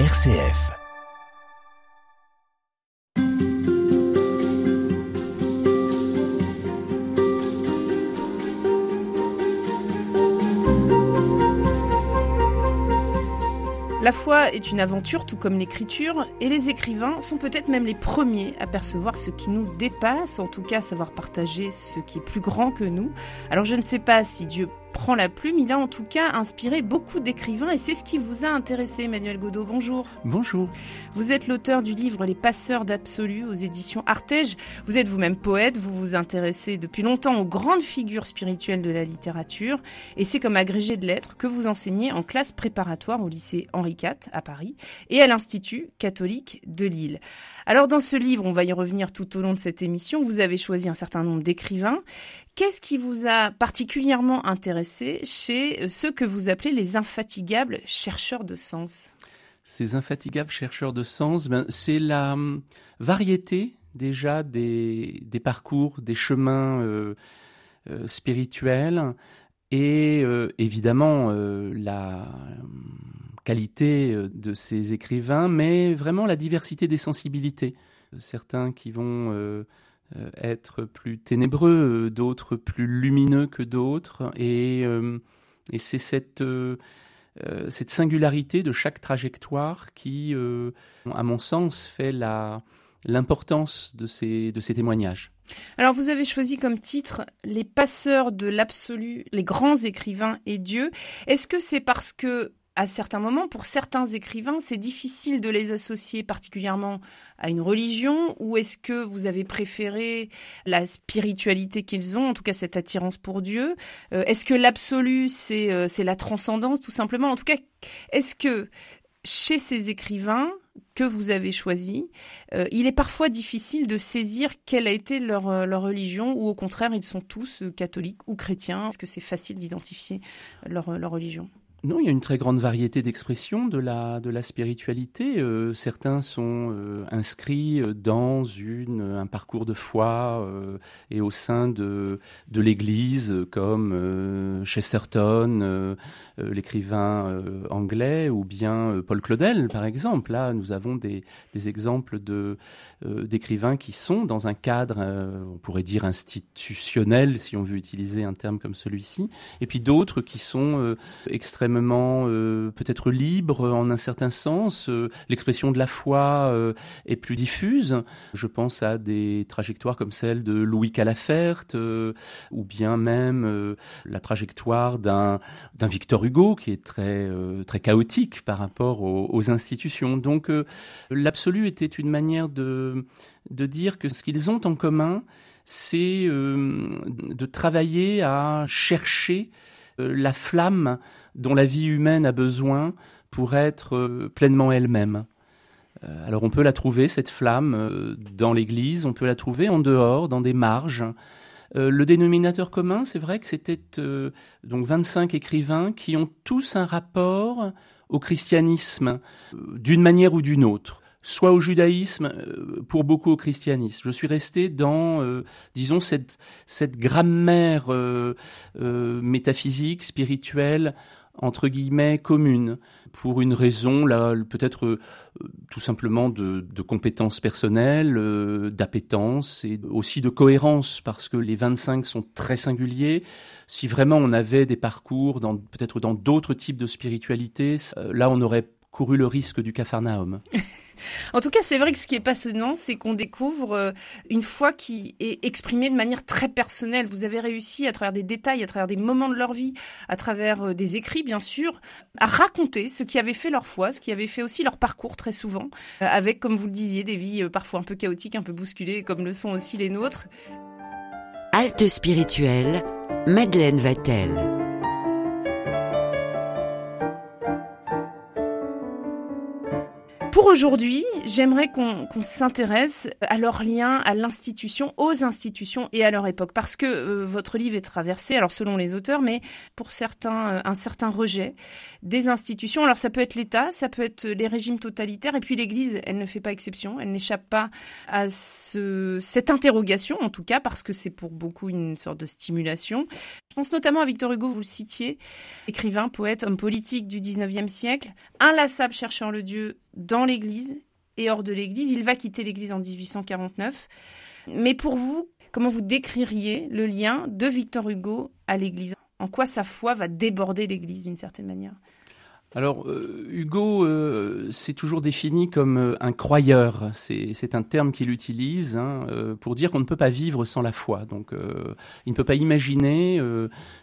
RCF. La foi est une aventure tout comme l'écriture, et les écrivains sont peut-être même les premiers à percevoir ce qui nous dépasse, en tout cas savoir partager ce qui est plus grand que nous. Alors je ne sais pas si Dieu prend la plume, il a en tout cas inspiré beaucoup d'écrivains et c'est ce qui vous a intéressé, Emmanuel Godot. Bonjour. Bonjour. Vous êtes l'auteur du livre Les passeurs d'absolu aux éditions Artege. Vous êtes vous-même poète, vous vous intéressez depuis longtemps aux grandes figures spirituelles de la littérature et c'est comme agrégé de lettres que vous enseignez en classe préparatoire au lycée Henri IV à Paris et à l'Institut catholique de Lille. Alors dans ce livre, on va y revenir tout au long de cette émission, vous avez choisi un certain nombre d'écrivains. Qu'est-ce qui vous a particulièrement intéressé chez euh, ceux que vous appelez les infatigables chercheurs de sens? Ces infatigables chercheurs de sens, ben, c'est la hum, variété déjà des, parcours, des chemins euh, euh, spirituels et évidemment la hum, qualité euh, de ces écrivains, mais vraiment la diversité des sensibilités. Certains qui vont euh, être plus ténébreux, d'autres plus lumineux que d'autres, et, euh, c'est cette, euh, cette singularité de chaque trajectoire qui, à mon sens, fait la, l'importance de ces, de ces témoignages. Alors vous avez choisi comme titre Les passeurs de l'absolu, les grands écrivains et Dieu. Est-ce que c'est parce que à certains moments, pour certains écrivains, c'est difficile de les associer particulièrement à une religion ou est-ce que vous avez préféré la spiritualité qu'ils ont, en tout cas cette attirance pour Dieu? Euh, Est-ce que l'absolu, c'est euh, c'est la transcendance tout simplement? En tout cas, est-ce que chez ces écrivains que vous avez choisis, euh, il est parfois difficile de saisir quelle a été leur, leur religion ou au contraire, ils sont tous catholiques ou chrétiens? Est-ce que c'est facile d'identifier leur, leur religion? Non, il y a une très grande variété d'expressions de la, de la spiritualité. Euh, certains sont euh, inscrits dans une, un parcours de foi euh, et au sein de, de l'Église, comme euh, Chesterton, euh, l'écrivain anglais, ou bien Paul Claudel, par exemple. Là, nous avons des, des exemples de, d'écrivains qui sont dans un cadre, on pourrait dire institutionnel, si on veut utiliser un terme comme celui-ci, et puis d'autres qui sont extrêmement euh, peut-être libre en un certain sens. Euh, L'expression de la foi euh, est plus diffuse. Je pense à des trajectoires comme celle de Louis Calafert, ou bien même la trajectoire d'un Victor Hugo qui est très très chaotique par rapport aux, institutions. Donc l'absolu était une manière de dire que ce qu'ils ont en commun, c'est de travailler à chercher la flamme dont la vie humaine a besoin pour être euh, pleinement elle-même. Euh, alors on peut la trouver, cette flamme, euh, dans l'Église, on peut la trouver en dehors, dans des marges. Le dénominateur commun, c'est vrai que c'était donc 25 écrivains qui ont tous un rapport au christianisme, d'une manière ou d'une autre soit au judaïsme, pour beaucoup au christianisme. Je suis resté dans, euh, disons, cette, cette grammaire euh, euh, métaphysique, spirituelle, entre guillemets, commune, pour une raison, là, peut-être euh, tout simplement de, de compétences personnelles, euh, d'appétence et aussi de cohérence, parce que les 25 sont très singuliers. Si vraiment on avait des parcours peut-être dans d'autres types de spiritualité, euh, là on aurait couru le risque du capharnaüm. En tout cas, c'est vrai que ce qui est passionnant, c'est qu'on découvre euh, une foi qui est exprimée de manière très personnelle. Vous avez réussi, à travers des détails, à travers des moments de leur vie, à travers euh, des écrits, bien sûr, à raconter ce qui avait fait leur foi, ce qui avait fait aussi leur parcours très souvent, euh, avec, comme vous le disiez, des vies parfois un peu chaotiques, un peu bousculées, comme le sont aussi les nôtres. Halte spirituelle, Madeleine Vatel. Pour aujourd'hui, j'aimerais qu'on qu s'intéresse à leur lien à l'institution, aux institutions et à leur époque, parce que euh, votre livre est traversé, alors selon les auteurs, mais pour certains, euh, un certain rejet des institutions. Alors ça peut être l'État, ça peut être les régimes totalitaires, et puis l'Église, elle ne fait pas exception, elle n'échappe pas à ce, cette interrogation, en tout cas, parce que c'est pour beaucoup une sorte de stimulation. Je pense notamment à Victor Hugo, vous le citiez, écrivain, poète, homme politique du 19e siècle, inlassable cherchant le Dieu dans l'Église et hors de l'Église. Il va quitter l'Église en 1849. Mais pour vous, comment vous décririez le lien de Victor Hugo à l'Église? En quoi sa foi va déborder l'Église d'une certaine manière? Alors, euh, Hugo euh, s'est toujours défini comme euh, un croyeur. C'est un terme qu'il utilise hein, pour dire qu'on ne peut pas vivre sans la foi. Donc, il ne peut pas imaginer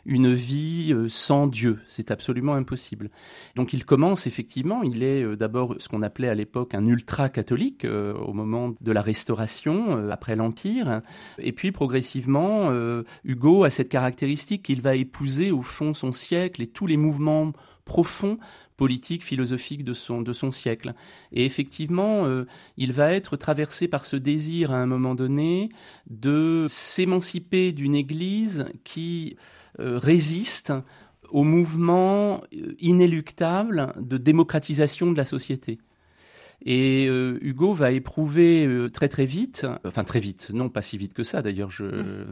une vie sans Dieu. C'est absolument impossible. Donc, il commence effectivement. Il est d'abord ce qu'on appelait à l'époque un ultra-catholique au moment de la Restauration, après l'Empire. Et puis, progressivement, Hugo a cette caractéristique qu'il va épouser au fond son siècle et tous les mouvements profond politique, philosophique de son, siècle. Et effectivement, euh, il va être traversé par ce désir à un moment donné de s'émanciper d'une Église qui euh, résiste au mouvement euh, inéluctable de démocratisation de la société. Et euh, Hugo va éprouver euh, très très vite, enfin très vite, non pas si vite que ça d'ailleurs, je,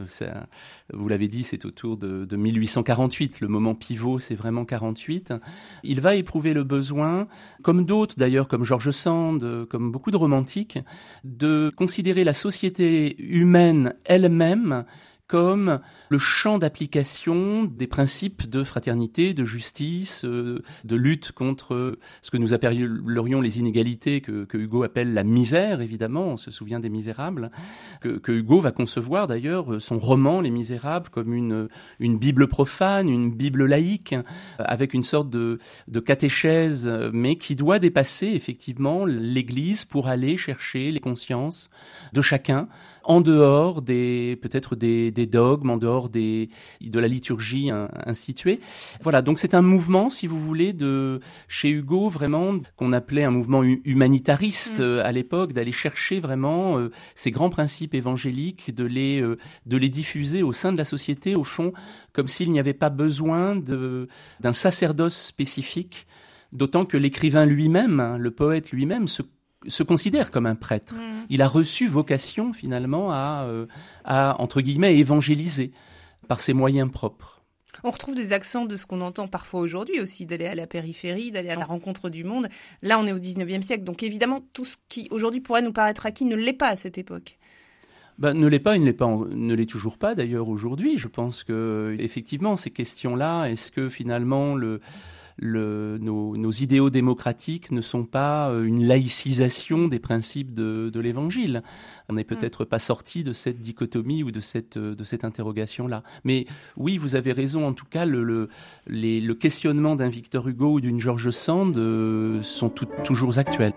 ça, vous l'avez dit, c'est autour de, de, 1848, le moment pivot c'est vraiment 48. Il va éprouver le besoin, comme d'autres d'ailleurs, comme George Sand, comme beaucoup de romantiques, de considérer la société humaine elle-même comme le champ d'application des principes de fraternité, de justice, euh, de lutte contre ce que nous appellerions les inégalités, que, Hugo appelle la misère, évidemment, on se souvient des Misérables, que, Hugo va concevoir d'ailleurs son roman Les Misérables comme une, une Bible profane, une Bible laïque, avec une sorte de, de catéchèse, mais qui doit dépasser effectivement l'Église pour aller chercher les consciences de chacun, en dehors des peut-être des, des, dogmes, en dehors des, de la liturgie instituée. Voilà, donc c'est un mouvement, si vous voulez, de chez Hugo vraiment qu'on appelait un mouvement humanitariste mm. euh, à l'époque, d'aller chercher vraiment euh, ces grands principes évangéliques, de les euh, de les diffuser au sein de la société, au fond, comme s'il n'y avait pas besoin de d'un sacerdoce spécifique. D'autant que l'écrivain lui-même, hein, le poète lui-même, se se considère comme un prêtre. Mm. Il a reçu vocation finalement à, euh, à, entre guillemets, évangéliser par ses moyens propres. On retrouve des accents de ce qu'on entend parfois aujourd'hui aussi, d'aller à la périphérie, d'aller à la rencontre du monde. Là, on est au 19e siècle, donc évidemment, tout ce qui aujourd'hui pourrait nous paraître acquis ne l'est pas à cette époque. Ben, ne l'est pas, il ne l'est pas, ne l'est toujours pas d'ailleurs aujourd'hui. Je pense que effectivement ces questions-là, est-ce que finalement le le, nos, nos, idéaux démocratiques ne sont pas euh, une laïcisation des principes de, de l'Évangile. On n'est mm. peut-être pas sorti de cette dichotomie ou de cette, de cette interrogation-là. Mais oui, vous avez raison. En tout cas, le, le, les, le questionnement d'un Victor Hugo ou d'une George Sand euh, sont tout, toujours actuels.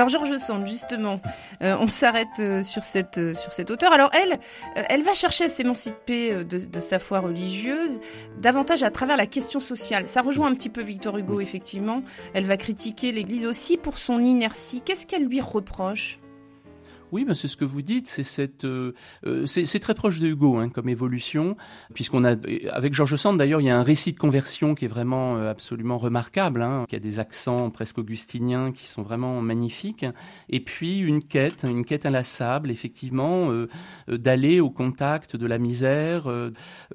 Alors Georges Sand, justement, euh, on s'arrête euh, sur cette euh, sur cette auteure. Alors elle, elle va chercher à s'émanciper de, de, sa foi religieuse davantage à travers la question sociale. Ça rejoint un petit peu Victor Hugo, effectivement. Elle va critiquer l'Église aussi pour son inertie. Qu'est-ce qu'elle lui reproche? Oui, ben c'est ce que vous dites. C'est cette, euh, euh, c'est très proche de Hugo hein, comme évolution, puisqu'on a avec Georges Sand d'ailleurs, il y a un récit de conversion qui est vraiment euh, absolument remarquable, hein, qui a des accents presque augustiniens qui sont vraiment magnifiques, et puis une quête, une quête inlassable, effectivement, d'aller au contact de la misère,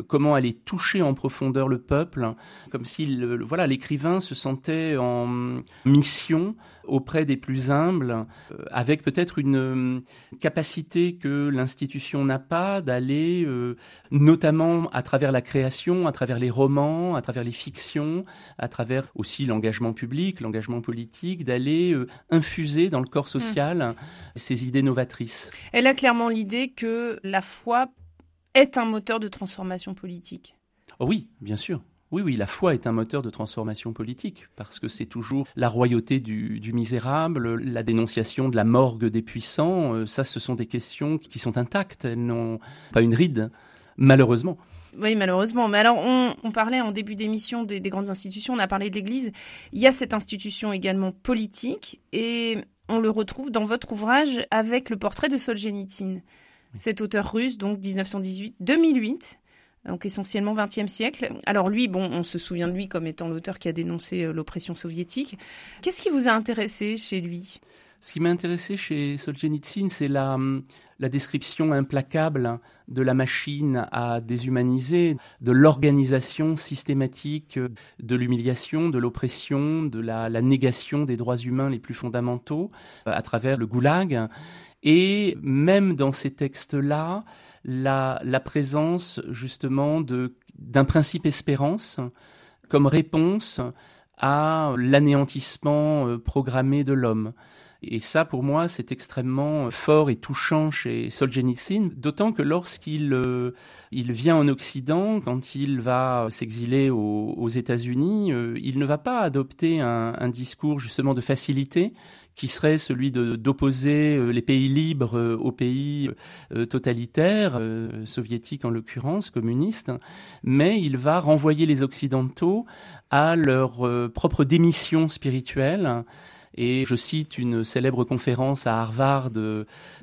comment aller toucher en profondeur le peuple, comme si voilà l'écrivain se sentait en mission auprès des plus humbles, avec peut-être une capacité que l'institution n'a pas d'aller, euh, notamment à travers la création, à travers les romans, à travers les fictions, à travers aussi l'engagement public, l'engagement politique, d'aller euh, infuser dans le corps social mmh. ces idées novatrices. Elle a clairement l'idée que la foi est un moteur de transformation politique. Oh oui, bien sûr. Oui, oui, la foi est un moteur de transformation politique, parce que c'est toujours la royauté du, misérable, la dénonciation de la morgue des puissants, euh, ça ce sont des questions qui sont intactes, elles n'ont pas une ride, malheureusement. Oui, malheureusement. Mais alors, on, parlait en début d'émission des, grandes institutions, on a parlé de l'Église. Il y a cette institution également politique, et on le retrouve dans votre ouvrage avec le portrait de Solzhenitsyn. Cet auteur russe, donc 1918-2008, donc essentiellement 20e siècle. Alors lui, bon, on se souvient de lui comme étant l'auteur qui a dénoncé euh, l'oppression soviétique. Qu'est-ce qui vous a intéressé chez lui? Ce qui m'a intéressé chez Solzhenitsyn, c'est la, hum, la description implacable de la machine à déshumaniser, de l'organisation systématique de l'humiliation, de l'oppression, de la, la, négation des droits humains les plus fondamentaux euh, à travers le goulag. Et même dans ces textes-là, la, la présence justement d'un principe espérance comme réponse à l'anéantissement euh, programmé de l'homme. Et ça, pour moi, c'est extrêmement fort et touchant chez Solzhenitsyn, d'autant que lorsqu'il euh, il vient en Occident, quand il va s'exiler aux, États-Unis, euh, il ne va pas adopter un, discours justement de facilité qui serait celui d'opposer euh, les pays libres euh, aux pays euh, totalitaires, soviétiques en l'occurrence, communistes, mais il va renvoyer les Occidentaux à leur propre démission spirituelle. Et je cite une célèbre conférence à Harvard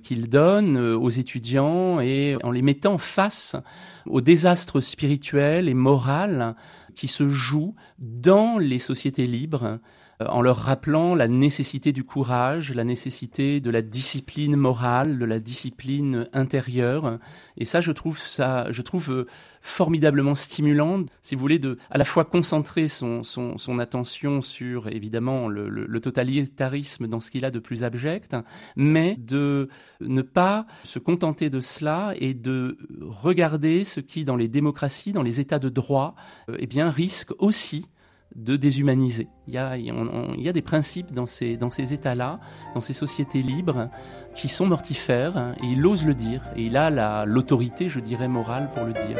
qu'il donne aux étudiants et en les mettant face au désastre spirituel et moral qui se joue dans les sociétés libres en leur rappelant la nécessité du courage, la nécessité de la discipline morale, de la discipline intérieure. Et ça, je trouve ça, je trouve euh, formidablement stimulant, si vous voulez, de à la fois concentrer son, son, son attention sur évidemment le, le, le totalitarisme dans ce qu'il a de plus abject, mais de ne pas se contenter de cela et de regarder ce qui, dans les démocraties, dans les États de droit, euh, eh bien, risque aussi de déshumaniser. Il y a, des principes dans ces, dans ces États-là, dans ces sociétés libres, qui sont mortifères, et il ose le dire, et il a l'autorité, je dirais, morale pour le dire.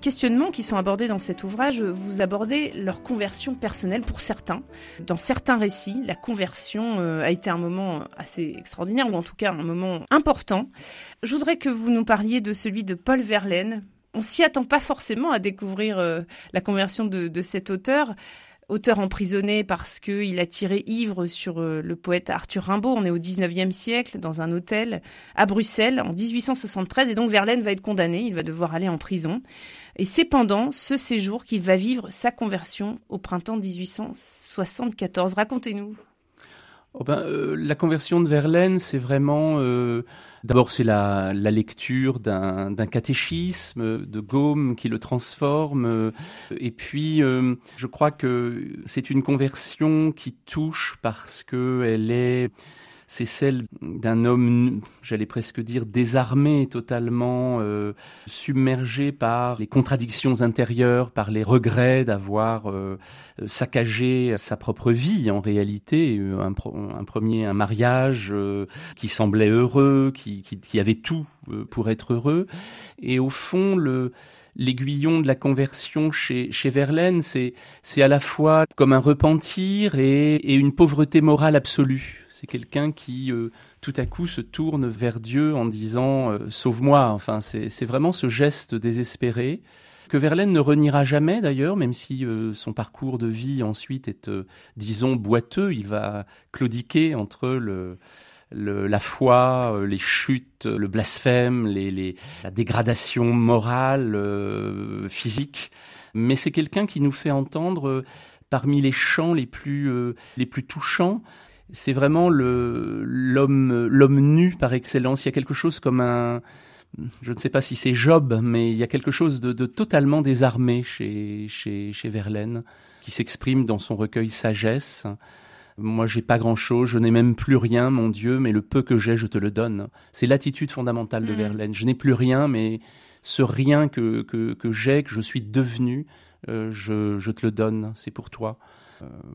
Questionnements qui sont abordés dans cet ouvrage, vous abordez leur conversion personnelle pour certains. Dans certains récits, la conversion euh, a été un moment assez extraordinaire, ou en tout cas un moment important. Je voudrais que vous nous parliez de celui de Paul Verlaine. On s'y attend pas forcément à découvrir euh, la conversion de, de cet auteur auteur emprisonné parce qu'il a tiré ivre sur euh, le poète Arthur Rimbaud. On est au 19e siècle, dans un hôtel à Bruxelles, en 1873. Et donc Verlaine va être condamné, il va devoir aller en prison. Et c'est pendant ce séjour qu'il va vivre sa conversion au printemps 1874. Racontez-nous. Oh ben, euh, la conversion de Verlaine, c'est vraiment... Euh, D'abord, c'est la, la, lecture d'un catéchisme de Gaume qui le transforme. Euh, et puis, euh, je crois que c'est une conversion qui touche parce que elle est c'est celle d'un homme, j'allais presque dire, désarmé, totalement euh, submergé par les contradictions intérieures, par les regrets d'avoir euh, saccagé sa propre vie en réalité. Un, un premier, un mariage euh, qui semblait heureux, qui, qui, qui avait tout euh, pour être heureux. Et au fond, le l'aiguillon de la conversion chez, chez Verlaine, c'est, c'est à la fois comme un repentir et, et une pauvreté morale absolue. C'est quelqu'un qui euh, tout à coup se tourne vers Dieu en disant euh, sauve-moi. Enfin, c'est, vraiment ce geste désespéré que Verlaine ne reniera jamais d'ailleurs, même si euh, son parcours de vie ensuite est, disons, boiteux. Il va claudiquer entre le la foi, les chutes, le blasphème, la dégradation morale, physique. Mais c'est quelqu'un qui nous fait entendre parmi les chants les plus touchants. C'est vraiment le, l'homme, l'homme nu par excellence. Il y a quelque chose comme un, je ne sais pas si c'est Job, mais il y a quelque chose de, de totalement désarmé chez, chez, chez Verlaine, qui s'exprime dans son recueil Sagesse. Moi, j'ai pas grand-chose, je n'ai même plus rien, mon Dieu, mais le peu que j'ai, je te le donne. C'est l'attitude fondamentale de mmh. Verlaine. Je n'ai plus rien, mais ce rien que, que, que j'ai, que je suis devenu, euh, je, je te le donne, c'est pour toi.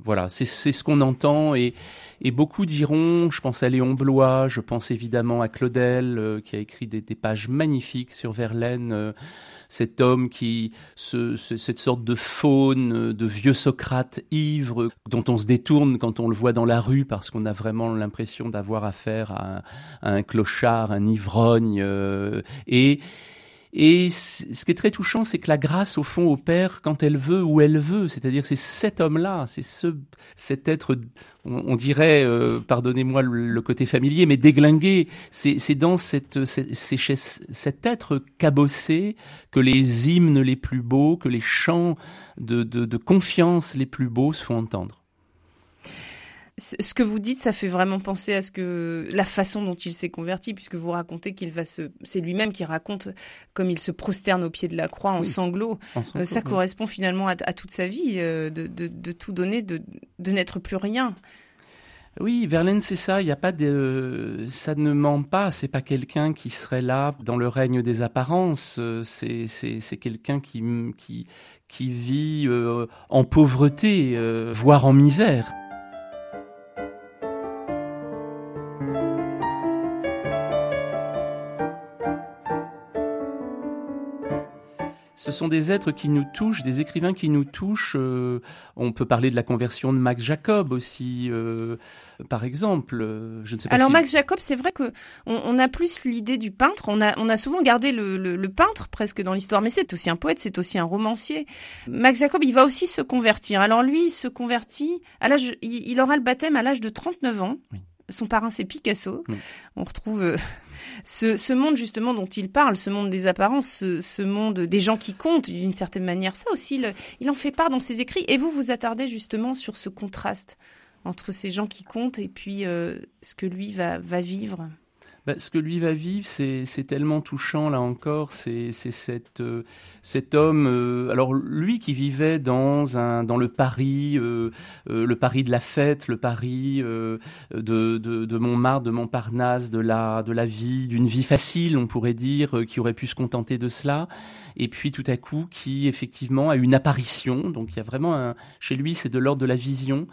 Voilà, c'est ce qu'on entend et, et beaucoup diront, je pense à Léon Blois, je pense évidemment à Claudel qui a écrit des, des, pages magnifiques sur Verlaine cet homme qui, ce, cette sorte de faune, de vieux Socrate ivre, dont on se détourne quand on le voit dans la rue parce qu'on a vraiment l'impression d'avoir affaire à, un clochard, un ivrogne, euh, et et ce qui est très touchant, c'est que la grâce, au fond, opère quand elle veut, où elle veut. C'est-à-dire, c'est cet homme-là, c'est ce, cet être, on, dirait, euh, pardonnez-moi le, côté familier, mais déglingué. C'est dans cette, cet être cabossé que les hymnes les plus beaux, que les chants de, de confiance les plus beaux se font entendre ce que vous dites, ça fait vraiment penser à ce que la façon dont il s'est converti, puisque vous racontez qu'il va se, c'est lui-même qui raconte comme il se prosterne au pied de la croix en sanglots. Euh, ça correspond finalement à, toute sa vie, euh, de, tout donner, de, n'être plus rien. Oui, Verlaine, c'est ça. Il y a pas de, ça ne ment pas. C'est pas quelqu'un qui serait là dans le règne des apparences. C'est c'est quelqu'un qui qui qui vit euh, en pauvreté, voire en misère. Ce sont des êtres qui nous touchent, des écrivains qui nous touchent. Euh, on peut parler de la conversion de Max Jacob aussi, euh, par exemple. Euh, je ne sais pas Alors Max Jacob, c'est vrai que on, a plus l'idée du peintre. On a, on a souvent gardé le, peintre presque dans l'histoire, mais c'est aussi un poète, c'est aussi un romancier. Max Jacob, il va aussi se convertir. Alors lui, il se convertit à l'âge, il, aura le baptême à l'âge de 39 ans. Son parrain, c'est Picasso. On retrouve ce, monde justement dont il parle, ce monde des apparences, ce, monde des gens qui comptent d'une certaine manière, ça aussi, il en fait part dans ses écrits. Et vous vous attardez justement sur ce contraste entre ces gens qui comptent et puis euh, ce que lui va vivre. Bah, ce que lui va vivre, c'est tellement touchant là encore. C'est cette euh, cet homme. Euh, alors lui qui vivait dans un dans le Paris, euh, le Paris de la fête, le Paris de, de, de Montmartre, de Montparnasse, de la de la vie, d'une vie facile, on pourrait dire, qui aurait pu se contenter de cela. Et puis tout à coup, qui effectivement a une apparition. Donc il y a vraiment un chez lui, c'est de l'ordre de la vision.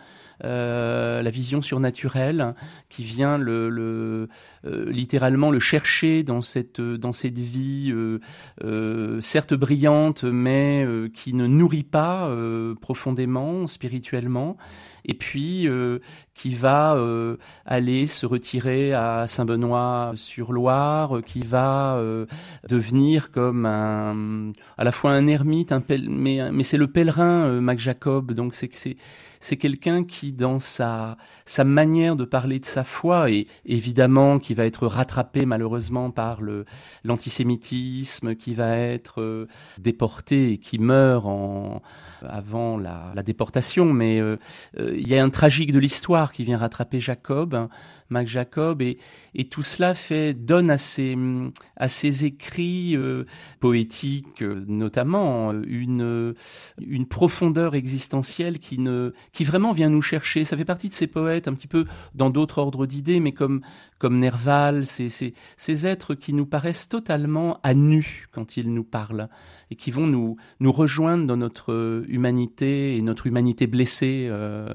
La vision surnaturelle qui vient le, le littéralement le chercher dans cette dans cette vie euh, certes brillante mais qui ne nourrit pas profondément spirituellement et puis qui va aller se retirer à Saint-Benoît-sur-Loire, qui va devenir comme un, à la fois un ermite, un mais, mais c'est le pèlerin Mac Jacob, donc c'est que c'est c'est quelqu'un qui, dans sa, sa manière de parler de sa foi, et évidemment qui va être rattrapé malheureusement par le, l'antisémitisme, qui va être euh, déporté et qui meurt en, avant la, la déportation, mais euh, euh, il y a un tragique de l'histoire qui vient rattraper Jacob, hein, Mac Jacob, et, tout cela fait donne à ses, à ses écrits poétiques notamment une, une profondeur existentielle qui ne qui vraiment vient nous chercher. Ça fait partie de ces poètes, un petit peu dans d'autres ordres d'idées, mais comme, comme Nerval, ces, ces, ces êtres qui nous paraissent totalement à nu quand ils nous parlent et qui vont nous, nous rejoindre dans notre humanité et notre humanité blessée euh, euh,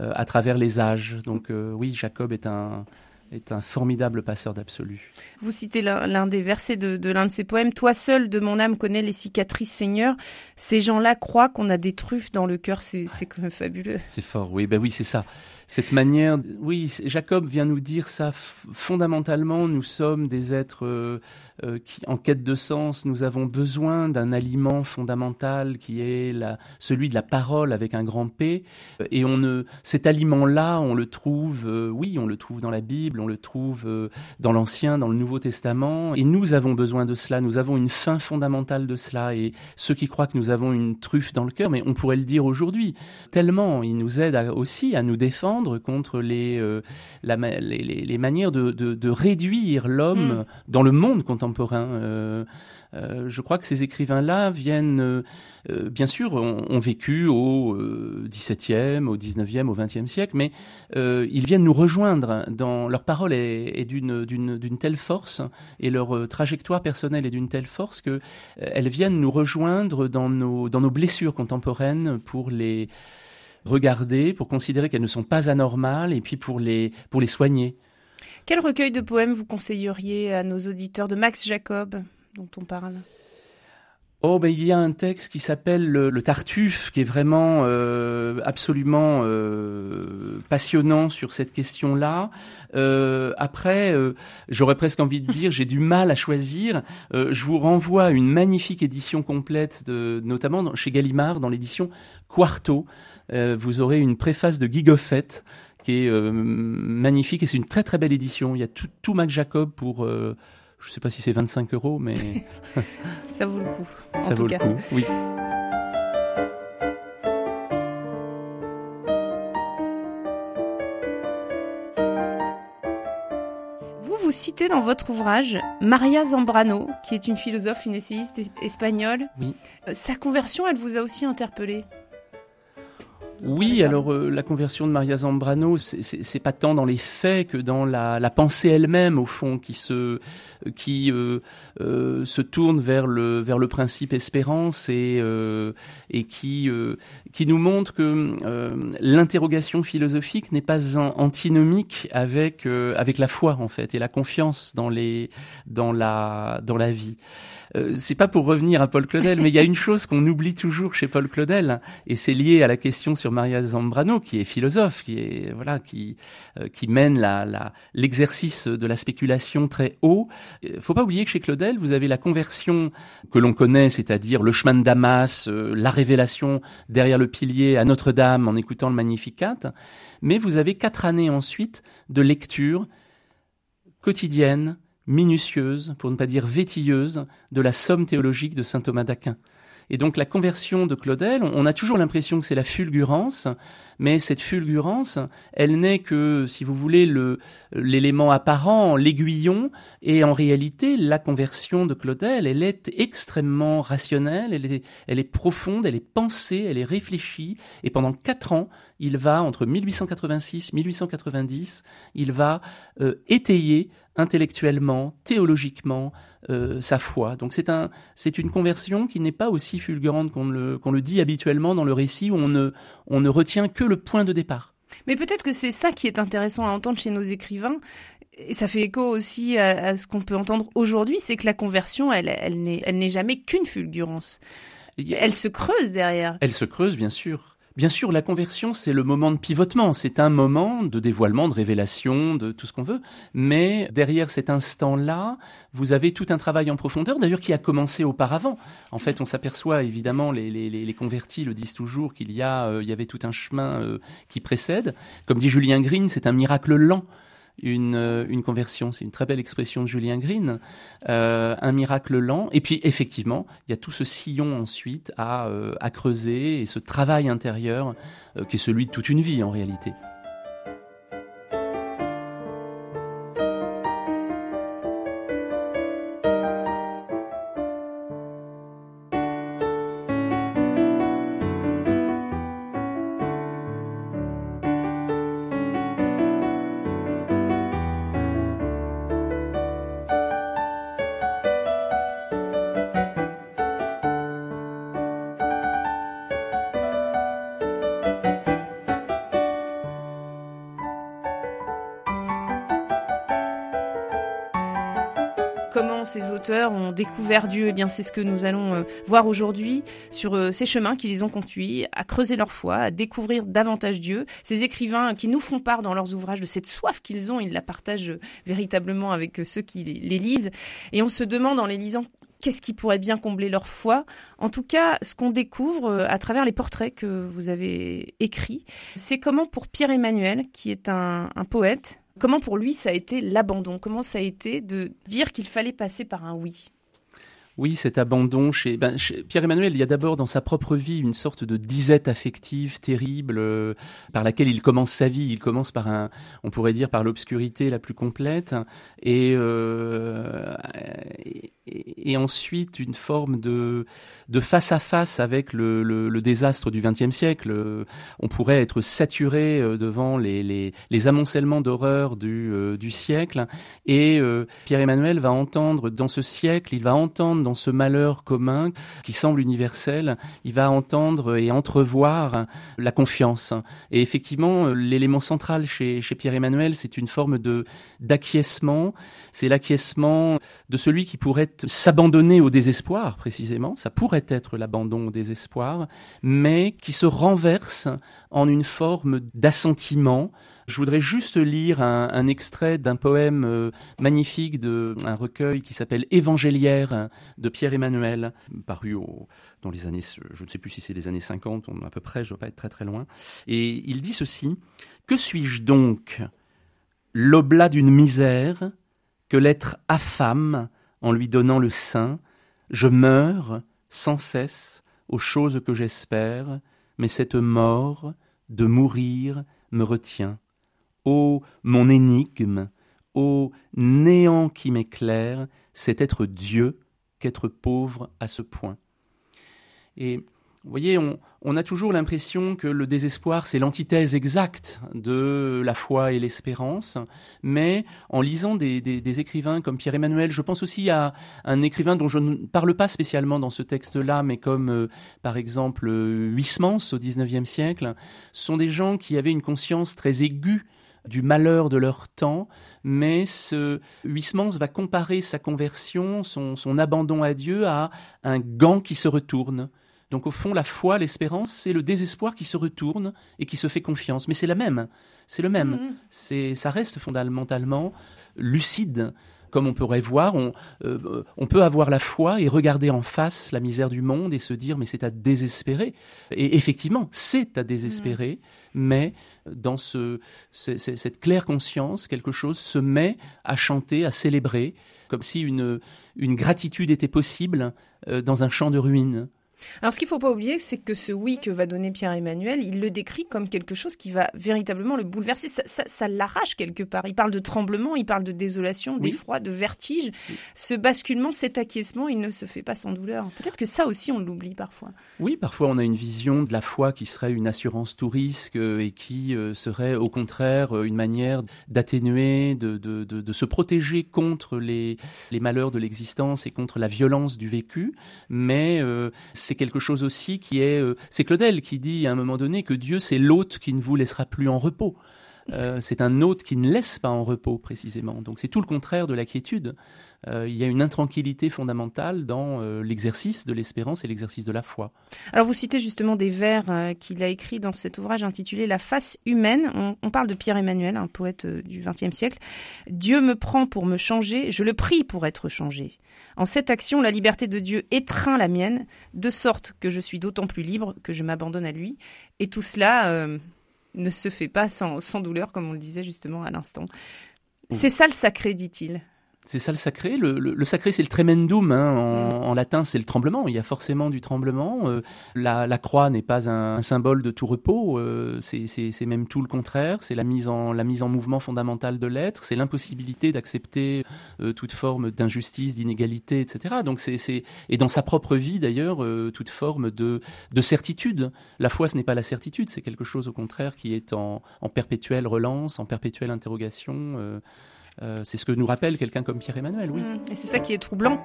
à travers les âges. Donc euh, oui, Jacob est un, est un formidable passeur d'absolu. Vous citez l'un des versets de, l'un de ses poèmes. Toi seul de mon âme connais les cicatrices, Seigneur. Ces gens-là croient qu'on a des truffes dans le cœur. C'est quand même fabuleux. C'est fort, oui. Ben oui, c'est ça cette manière, oui, Jacob vient nous dire ça fondamentalement, nous sommes des êtres euh, euh, qui, en quête de sens, nous avons besoin d'un aliment fondamental qui est la, celui de la parole avec un grand P, et on ne, cet aliment-là, on le trouve, euh, oui, on le trouve dans la Bible, on le trouve dans l'Ancien, dans le Nouveau Testament, et nous avons besoin de cela, nous avons une fin fondamentale de cela, et ceux qui croient que nous avons une truffe dans le cœur, mais on pourrait le dire aujourd'hui, tellement, il nous aide aussi à nous défendre contre les, euh, les, manières de, réduire l'homme mm. dans le monde contemporain. Euh, euh, je crois que ces écrivains-là viennent, bien sûr, ont, vécu au XVIIe, au XIXe, au XXe siècle, mais ils viennent nous rejoindre. Dans leur parole est, d'une telle force et leur trajectoire personnelle est d'une telle force que elles viennent nous rejoindre dans nos dans nos blessures contemporaines pour les regarder, pour considérer qu'elles ne sont pas anormales et puis pour les, pour les soigner. Quel recueil de poèmes vous conseilleriez à nos auditeurs de Max Jacob dont on parle? Oh, ben il y a un texte qui s'appelle le, Tartuffe, qui est vraiment euh, absolument euh, passionnant sur cette question-là. Euh, après, j'aurais presque envie de dire, j'ai du mal à choisir. je vous renvoie à une magnifique édition complète, de, notamment chez Gallimard, dans l'édition Quarto. Vous aurez une préface de Guy Goffet qui est magnifique et c'est une très très belle édition. Il y a tout, tout Mac Jacob pour je ne sais pas si c'est 25 euros, mais... Ça vaut le coup. Ça vaut le coup, oui. Vous, vous citez dans votre ouvrage Maria Zambrano, qui est une philosophe, une essayiste espagnole. Oui. Euh, sa conversion, elle vous a aussi interpellé? Oui, alors euh, la conversion de Maria Zambrano, c'est pas tant dans les faits que dans la, la pensée elle-même, au fond, qui se qui euh, euh, se tourne vers le vers le principe espérance et et qui qui nous montre que l'interrogation philosophique n'est pas antinomique avec avec la foi en fait et la confiance dans les dans la dans la vie. Euh, c'est pas pour revenir à Paul Claudel, mais il y a une chose qu'on oublie toujours chez Paul Claudel, et c'est lié à la question sur Maria Zambrano, qui est philosophe, qui est voilà, qui euh, qui mène la l'exercice de la spéculation très haut. Euh, faut pas oublier que chez Claudel, vous avez la conversion que l'on connaît, c'est-à-dire le chemin de Damas, la révélation derrière le pilier à Notre-Dame en écoutant le Magnificat, mais vous avez quatre années ensuite de lecture quotidienne minutieuse, pour ne pas dire vétilleuse, de la somme théologique de saint Thomas d'Aquin. Et donc la conversion de Claudel, on a toujours l'impression que c'est la fulgurance, mais cette fulgurance, elle n'est que, si vous voulez, le l'élément apparent, l'aiguillon, et en réalité, la conversion de Claudel, elle est extrêmement rationnelle, elle est, elle est profonde, elle est pensée, elle est réfléchie, et pendant quatre ans, il va, entre 1886 1890, il va euh, étayer intellectuellement, théologiquement, euh, sa foi. Donc c'est un, c'est une conversion qui n'est pas aussi fulgurante qu'on le, qu'on le dit habituellement dans le récit où on ne, on ne retient que le point de départ. Mais peut-être que c'est ça qui est intéressant à entendre chez nos écrivains. Et ça fait écho aussi à, ce qu'on peut entendre aujourd'hui, c'est que la conversion, elle, elle n'est, elle n'est jamais qu'une fulgurance. Elle se creuse derrière. Elle se creuse, bien sûr. Bien sûr, la conversion, c'est le moment de pivotement, c'est un moment de dévoilement, de révélation, de tout ce qu'on veut, mais derrière cet instant-là, vous avez tout un travail en profondeur, d'ailleurs qui a commencé auparavant. En fait, on s'aperçoit, évidemment, les, convertis le disent toujours, qu'il y, a, euh, il y avait tout un chemin euh, qui précède. Comme dit Julien Green, c'est un miracle lent une, euh, une conversion. C'est une très belle expression de Julien Green. Euh, un miracle lent. Et puis, effectivement, il y a tout ce sillon ensuite à, euh, à creuser et ce travail intérieur qui est celui de toute une vie en réalité. Découvert Dieu, eh bien c'est ce que nous allons euh, voir aujourd'hui sur euh, ces chemins qui les ont conduits à creuser leur foi, à découvrir davantage Dieu. Ces écrivains qui nous font part dans leurs ouvrages de cette soif qu'ils ont, ils la partagent euh, véritablement avec ceux qui les lisent. Et on se demande en les lisant qu'est-ce qui pourrait bien combler leur foi? En tout cas, ce qu'on découvre à travers les portraits que vous avez écrits, c'est comment pour Pierre-Emmanuel, qui est un poète, Comment pour lui ça a été l'abandon? Comment ça a été de dire qu'il fallait passer par un oui? Oui, cet abandon chez, ben, Pierre-Emmanuel, il y a d'abord dans sa propre vie une sorte de disette affective terrible euh, par laquelle il commence sa vie. Il commence par un, on pourrait dire par l'obscurité la plus complète, et, euh, ensuite une forme de, face à face avec le, désastre du XXe siècle. On pourrait être saturé euh, devant les, amoncellements d'horreur du, du siècle, et Pierre-Emmanuel va entendre dans ce siècle, il va entendre dans ce malheur commun qui semble universel, il va entendre et entrevoir la confiance. Et effectivement, l'élément central chez, chez Pierre-Emmanuel, c'est une forme de d'acquiescement. C'est l'acquiescement de celui qui pourrait s'abandonner au désespoir, précisément. Ça pourrait être l'abandon au désespoir, mais qui se renverse en une forme d'assentiment je voudrais juste lire un, extrait d'un poème euh, magnifique de un recueil qui s'appelle Évangéliaire de Pierre Emmanuel, paru dans les années, je ne sais plus si c'est les années 50, à peu près, je ne dois pas être très très loin. Et il dit ceci Que suis-je donc? L'oblat d'une misère que l'être affame en lui donnant le sein. Je meurs sans cesse aux choses que j'espère, mais cette mort de mourir me retient. Ô mon énigme, ô néant qui m'éclaire, c'est être Dieu qu'être pauvre à ce point. Et vous voyez, on, a toujours l'impression que le désespoir, c'est l'antithèse exacte de la foi et l'espérance, mais en lisant des, écrivains comme Pierre-Emmanuel, je pense aussi à un écrivain dont je ne parle pas spécialement dans ce texte-là, mais comme euh, par exemple Huysmans au XIXe siècle, sont des gens qui avaient une conscience très aiguë du malheur de leur temps, mais ce Huysmans va comparer sa conversion, son, son abandon à Dieu, à un gant qui se retourne. Donc au fond, la foi, l'espérance, c'est le désespoir qui se retourne et qui se fait confiance. Mais c'est la même, c'est le même. Mm-hmm. C'est, ça reste fondamentalement lucide comme on pourrait voir, on, euh, on, peut avoir la foi et regarder en face la misère du monde et se dire mais c'est à désespérer. Et effectivement, c'est à désespérer, mm. mais dans ce, cette claire conscience, quelque chose se met à chanter, à célébrer, comme si une, une gratitude était possible euh, dans un champ de ruines. Alors, ce qu'il ne faut pas oublier, c'est que ce oui que va donner Pierre-Emmanuel, il le décrit comme quelque chose qui va véritablement le bouleverser. Ça, l'arrache quelque part. Il parle de tremblement, il parle de désolation, d'effroi, de vertige. Ce basculement, cet acquiescement, il ne se fait pas sans douleur. Peut-être que ça aussi, on l'oublie parfois. Oui, parfois, on a une vision de la foi qui serait une assurance tout risque euh, et qui euh, serait au contraire euh, une manière d'atténuer, de, de, se protéger contre les, les malheurs de l'existence et contre la violence du vécu. Mais c'est quelque chose aussi qui est... Euh, c'est Claudel qui dit à un moment donné que Dieu, c'est l'hôte qui ne vous laissera plus en repos. Euh, c'est un hôte qui ne laisse pas en repos précisément. Donc c'est tout le contraire de la quiétude. Euh, il y a une intranquillité fondamentale dans l'exercice de l'espérance et l'exercice de la foi. Alors vous citez justement des vers qu'il a écrits dans cet ouvrage intitulé La face humaine. On, parle de Pierre Emmanuel, un poète du XXe siècle. Dieu me prend pour me changer, je le prie pour être changé. En cette action, la liberté de Dieu étreint la mienne, de sorte que je suis d'autant plus libre que je m'abandonne à lui. Et tout cela euh, ne se fait pas sans, sans douleur, comme on le disait justement à l'instant. C'est ça le sacré, dit-il. C'est ça le sacré. Le, sacré, c'est le tremendum. Hein. En, mm. latin, c'est le tremblement. Il y a forcément du tremblement. Euh, la, croix n'est pas un, symbole de tout repos. Euh, c'est même tout le contraire. C'est la mise en la mise en mouvement fondamentale de l'être. C'est l'impossibilité d'accepter euh, toute forme d'injustice, d'inégalité, etc. Donc c'est et dans sa propre vie d'ailleurs toute forme de de certitude. La foi, ce n'est pas la certitude. C'est quelque chose au contraire qui est en, en perpétuelle relance, en perpétuelle interrogation. Euh, c'est ce que nous rappelle quelqu'un comme Pierre-Emmanuel, oui. Mmh. Et c'est ça qui est troublant.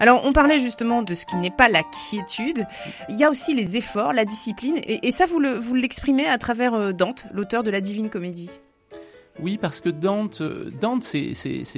Alors, on parlait justement de ce qui n'est pas la quiétude. Il y a aussi les efforts, la discipline. Et, ça, vous l'exprimez à travers euh, Dante, l'auteur de la Divine Comédie. Oui, parce que Dante, euh, Dante c'est,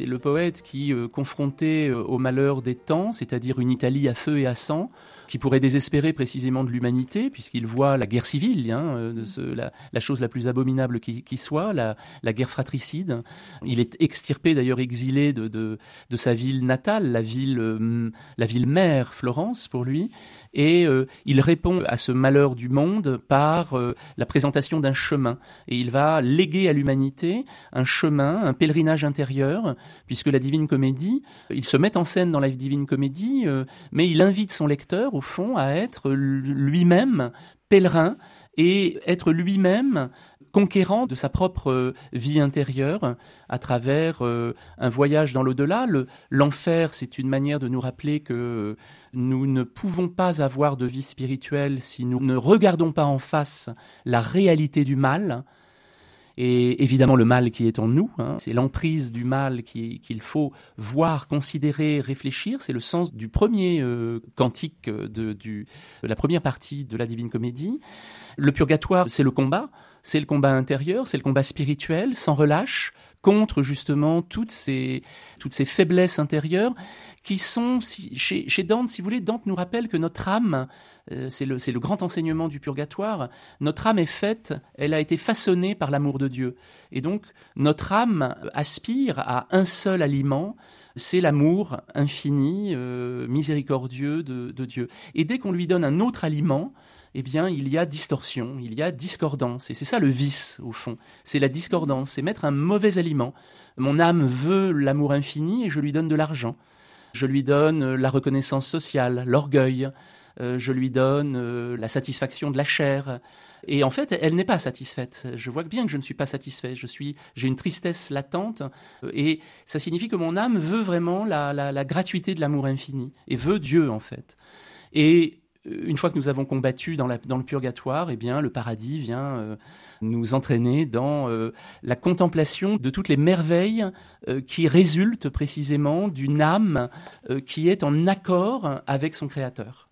le poète qui, euh, confronté euh, au malheur des temps, c'est-à-dire une Italie à feu et à sang, qui pourrait désespérer précisément de l'humanité, puisqu'il voit la guerre civile, hein, de ce, la, la, chose la plus abominable qui, qui soit, la, la, guerre fratricide. Il est extirpé, d'ailleurs exilé de, de, de, sa ville natale, la ville, la ville mère, Florence, pour lui, et il répond à ce malheur du monde par la présentation d'un chemin, et il va léguer à l'humanité un chemin, un pèlerinage intérieur, puisque la Divine Comédie, il se met en scène dans la Divine Comédie, euh, mais il invite son lecteur, au fond, à être lui-même pèlerin et être lui-même conquérant de sa propre euh, vie intérieure à travers euh, un voyage dans l'au-delà. L'enfer, c'est une manière de nous rappeler que nous ne pouvons pas avoir de vie spirituelle si nous ne regardons pas en face la réalité du mal, et évidemment le mal qui est en nous. Hein. c'est l'emprise du mal qu'il faut voir, considérer, réfléchir. C'est le sens du premier euh, cantique de, du, de la première partie de la Divine Comédie. Le purgatoire, c'est le combat. C'est le combat intérieur, c'est le combat spirituel, sans relâche, contre justement toutes ces, toutes ces faiblesses intérieures qui sont, chez, Dante, si vous voulez, Dante nous rappelle que notre âme, euh, c'est le, grand enseignement du purgatoire, notre âme est faite, elle a été façonnée par l'amour de Dieu. Et donc, notre âme aspire à un seul aliment, c'est l'amour infini, euh, miséricordieux de Dieu. Et dès qu'on lui donne un autre aliment, eh bien, il y a distorsion, il y a discordance. Et c'est ça le vice, au fond. C'est la discordance, c'est mettre un mauvais aliment. Mon âme veut l'amour infini et je lui donne de l'argent. Je lui donne euh, la reconnaissance sociale, l'orgueil. Euh, je lui donne euh, la satisfaction de la chair. Et en fait, elle n'est pas satisfaite. Je vois bien que je ne suis pas satisfait. Je suis, j'ai une tristesse latente, et ça signifie que mon âme veut vraiment la, la, la gratuité de l'amour infini et veut Dieu en fait. Et une fois que nous avons combattu dans, le purgatoire, eh bien, le paradis vient euh, nous entraîner dans euh, la contemplation de toutes les merveilles euh, qui résultent précisément d'une âme qui est en accord avec son Créateur.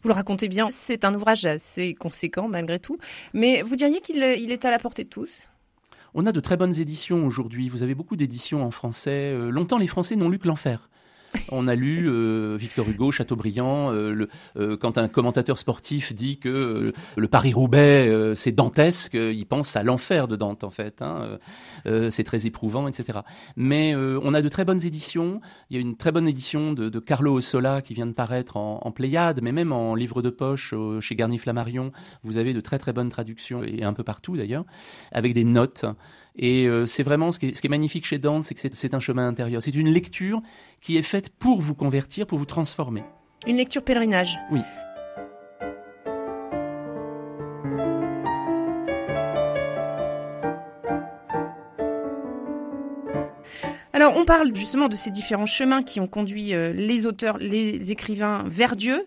Vous le racontez bien, c'est un ouvrage assez conséquent malgré tout, mais vous diriez qu'il est à la portée de tous? On a de très bonnes éditions aujourd'hui. Vous avez beaucoup d'éditions en français. longtemps, les Français n'ont lu que l'enfer. On a lu euh, Victor Hugo, Chateaubriand, euh, euh, quand un commentateur sportif dit que le Paris-Roubaix, c'est dantesque, il pense à l'enfer de Dante, en fait. Hein, c'est très éprouvant, etc. Mais on a de très bonnes éditions. Il y a une très bonne édition de, Carlo Ossola qui vient de paraître en, en, Pléiade, mais même en livre de poche chez Garni Flammarion, vous avez de très très bonnes traductions, et un peu partout d'ailleurs, avec des notes. Et euh, c'est vraiment ce qui, est, ce qui, est, magnifique chez Dante, c'est que c'est un chemin intérieur. C'est une lecture qui est faite pour vous convertir, pour vous transformer. Une lecture pèlerinage. Oui. Alors, on parle justement de ces différents chemins qui ont conduit euh, les auteurs, les écrivains vers Dieu.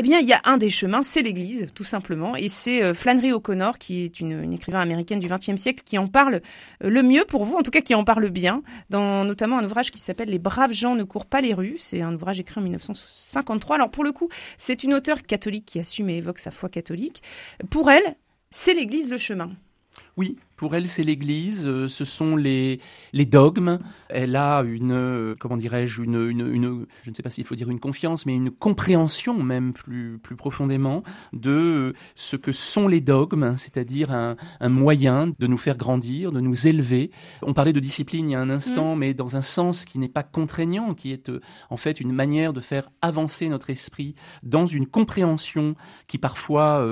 Eh bien, il y a un des chemins, c'est l'Église, tout simplement. Et c'est euh, Flannery O'Connor, qui est une, écrivain américaine du XXe siècle, qui en parle euh, le mieux pour vous, en tout cas qui en parle bien, dans notamment un ouvrage qui s'appelle Les braves gens ne courent pas les rues. C'est un ouvrage écrit en 1953. Alors, pour le coup, c'est une auteure catholique qui assume et évoque sa foi catholique. Pour elle, c'est l'Église le chemin. Oui, pour elle, c'est l'Église, euh, ce sont les, les dogmes. Elle a une, euh, comment dirais-je, une, une, une, je ne sais pas s'il faut dire une confiance, mais une compréhension même plus, plus profondément de ce que sont les dogmes, c'est-à-dire un, un moyen de nous faire grandir, de nous élever. On parlait de discipline il y a un instant, mm. mais dans un sens qui n'est pas contraignant, qui est euh, en fait une manière de faire avancer notre esprit dans une compréhension qui parfois,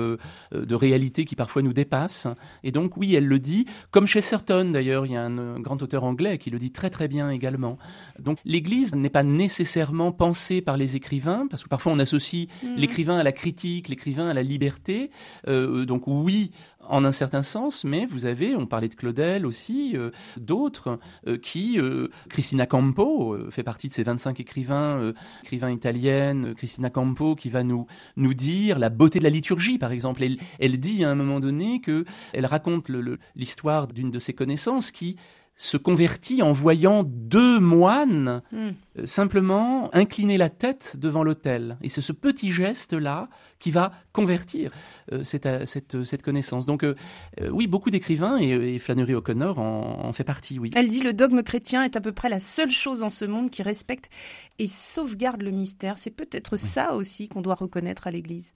de réalité qui parfois nous dépasse. Et donc, oui, elle le dit comme chez Certon d'ailleurs, il y a un, grand auteur anglais qui le dit très très bien également. Donc l'Église n'est pas nécessairement pensée par les écrivains, parce que parfois on associe mm. l'écrivain à la critique, l'écrivain à la liberté. Euh, donc oui, en un certain sens, mais vous avez, on parlait de Claudel aussi, euh, d'autres euh, qui, Cristina Campo fait partie de ces 25 écrivains, écrivains italiennes, Cristina Campo qui va nous nous dire la beauté de la liturgie, par exemple. Elle, elle dit à un moment donné que elle raconte l'histoire d'une de ses connaissances qui se convertit en voyant deux moines hmm. euh, simplement incliner la tête devant l'autel. Et c'est ce petit geste-là qui va convertir euh, cette, cette, cette, connaissance. Donc euh, oui, beaucoup d'écrivains, et, Flannery O'Connor en, fait partie, oui. Elle dit le dogme chrétien est à peu près la seule chose en ce monde qui respecte et sauvegarde le mystère. C'est peut-être ça aussi qu'on doit reconnaître à l'Église.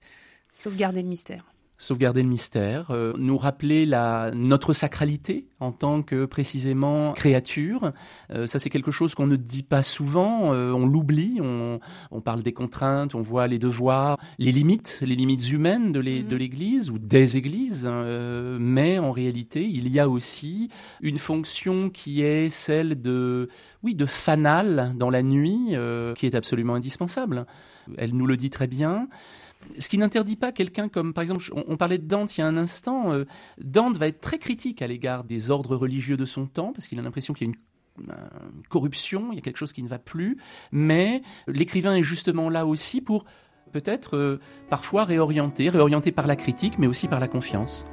Sauvegarder le mystère sauvegarder le mystère, euh, nous rappeler la notre sacralité en tant que précisément créature. Euh, ça c'est quelque chose qu'on ne dit pas souvent, euh, on l'oublie, on, on, parle des contraintes, on voit les devoirs, les limites, les limites humaines de mhm. l'Église ou des églises, hein, mais en réalité il y a aussi une fonction qui est celle de oui de fanal dans la nuit qui est absolument indispensable. Elle nous le dit très bien. Ce qui n'interdit pas quelqu'un comme, par exemple, on, parlait de Dante il y a un instant, euh, Dante va être très critique à l'égard des ordres religieux de son temps, parce qu'il a l'impression qu'il y a une corruption, il y a quelque chose qui ne va plus, mais l'écrivain est justement là aussi pour peut-être euh, parfois réorienter, réorienter par la critique, mais aussi par la confiance.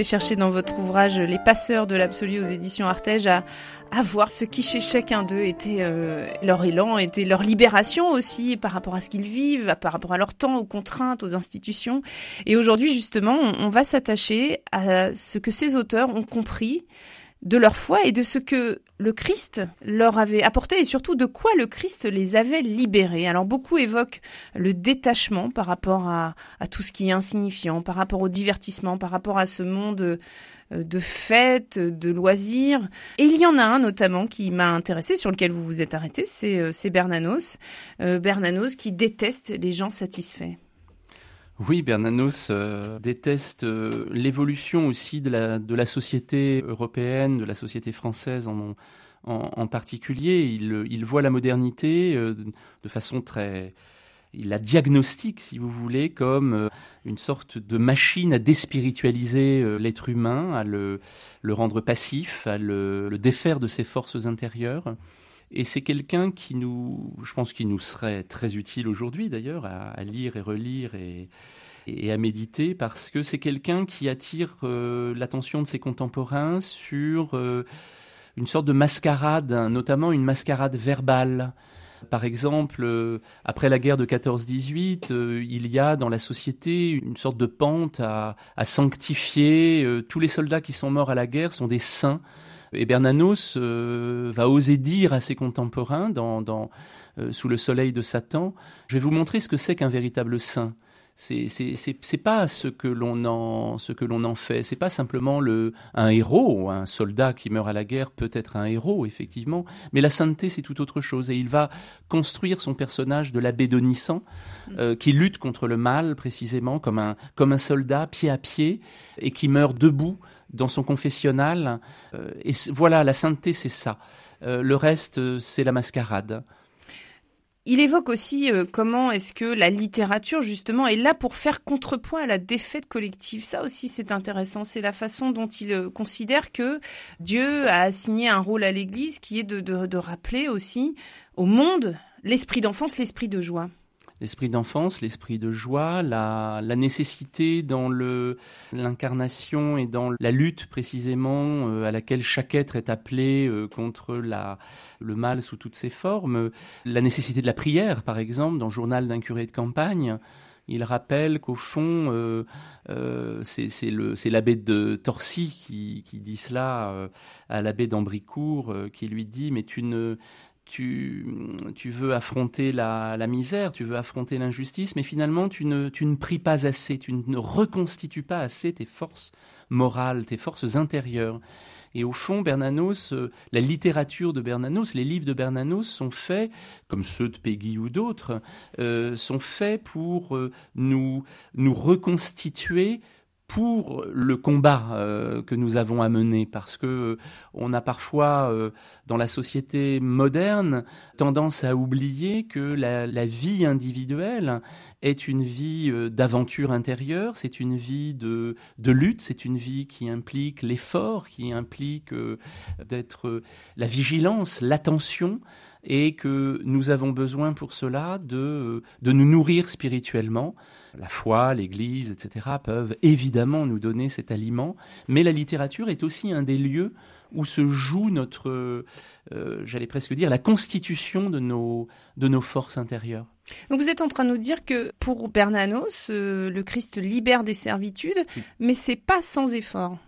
Avez cherché dans votre ouvrage Les passeurs de l'absolu aux éditions Artege à, voir ce qui chez chacun d'eux était euh, leur élan, était leur libération aussi par rapport à ce qu'ils vivent, par rapport à leur temps, aux contraintes, aux institutions. Et aujourd'hui, justement, on va s'attacher à ce que ces auteurs ont compris de leur foi et de ce que le Christ leur avait apporté et surtout de quoi le Christ les avait libérés. Alors beaucoup évoquent le détachement par rapport à, tout ce qui est insignifiant, par rapport au divertissement, par rapport à ce monde euh, de fêtes, de loisirs. Et il y en a un notamment qui m'a intéressé, sur lequel vous vous êtes arrêté, c'est euh, Bernanos. Euh, Bernanos qui déteste les gens satisfaits. Oui, Bernanos euh, déteste euh, l'évolution aussi de la, société européenne, de la société française en, particulier. Il, il, voit la modernité euh, de façon très... Il la diagnostique, si vous voulez, comme une sorte de machine à déspiritualiser l'être humain, à le, le, rendre passif, à le, le défaire de ses forces intérieures. Et c'est quelqu'un qui nous, je pense, qui nous serait très utile aujourd'hui d'ailleurs à, lire et relire et, à méditer parce que c'est quelqu'un qui attire euh, l'attention de ses contemporains sur euh, une sorte de mascarade, notamment une mascarade verbale. Par exemple, euh, après la guerre de 14-18, il y a dans la société une sorte de pente à sanctifier. tous les soldats qui sont morts à la guerre sont des saints. Et Bernanos euh, va oser dire à ses contemporains, dans, dans euh, sous le soleil de Satan, je vais vous montrer ce que c'est qu'un véritable saint. C'est pas ce que l'on en ce que l'on en fait. C'est pas simplement le un héros, un soldat qui meurt à la guerre peut être un héros effectivement, mais la sainteté c'est tout autre chose. Et il va construire son personnage de l'abbé Donissant euh, qui lutte contre le mal précisément comme un comme un soldat pied à pied et qui meurt debout dans son confessionnal. Euh, et voilà, la sainteté, c'est ça. Euh, le reste, euh, c'est la mascarade. Il évoque aussi comment est-ce que la littérature, justement, est là pour faire contrepoids à la défaite collective. Ça aussi, c'est intéressant. C'est la façon dont il considère que Dieu a assigné un rôle à l'Église qui est de, de rappeler aussi au monde l'esprit d'enfance, l'esprit de joie l'esprit d'enfance, l'esprit de joie, la, la nécessité dans l'incarnation et dans la lutte précisément euh, à laquelle chaque être est appelé euh, contre la le mal sous toutes ses formes, la nécessité de la prière par exemple dans le journal d'un curé de campagne. Il rappelle qu'au fond, euh, euh, c'est l'abbé de Torcy qui, qui dit cela à l'abbé d'Ambricourt, qui lui dit mais tu ne tu, veux affronter la, misère, tu veux affronter l'injustice, mais finalement tu ne, tu ne pries pas assez, tu ne reconstitues pas assez tes forces morales, tes forces intérieures. Et au fond, Bernanos, euh, la littérature de Bernanos, les livres de Bernanos sont faits, comme ceux de Peggy ou d'autres, euh, sont faits pour euh, nous, nous reconstituer pour le combat euh, que nous avons à mener parce que euh, on a parfois euh, dans la société moderne tendance à oublier que la, la vie individuelle est une vie d'aventure intérieure, c'est une vie de, de lutte, c'est une vie qui implique l'effort, qui implique d'être la vigilance, l'attention et que nous avons besoin pour cela de, de nous nourrir spirituellement. La foi, l'Église, etc. peuvent évidemment nous donner cet aliment, mais la littérature est aussi un des lieux où se joue notre, euh, j'allais presque dire, la constitution de nos, de nos forces intérieures. Donc vous êtes en train de nous dire que pour Bernanos, euh, le Christ libère des servitudes, mais c'est pas sans effort.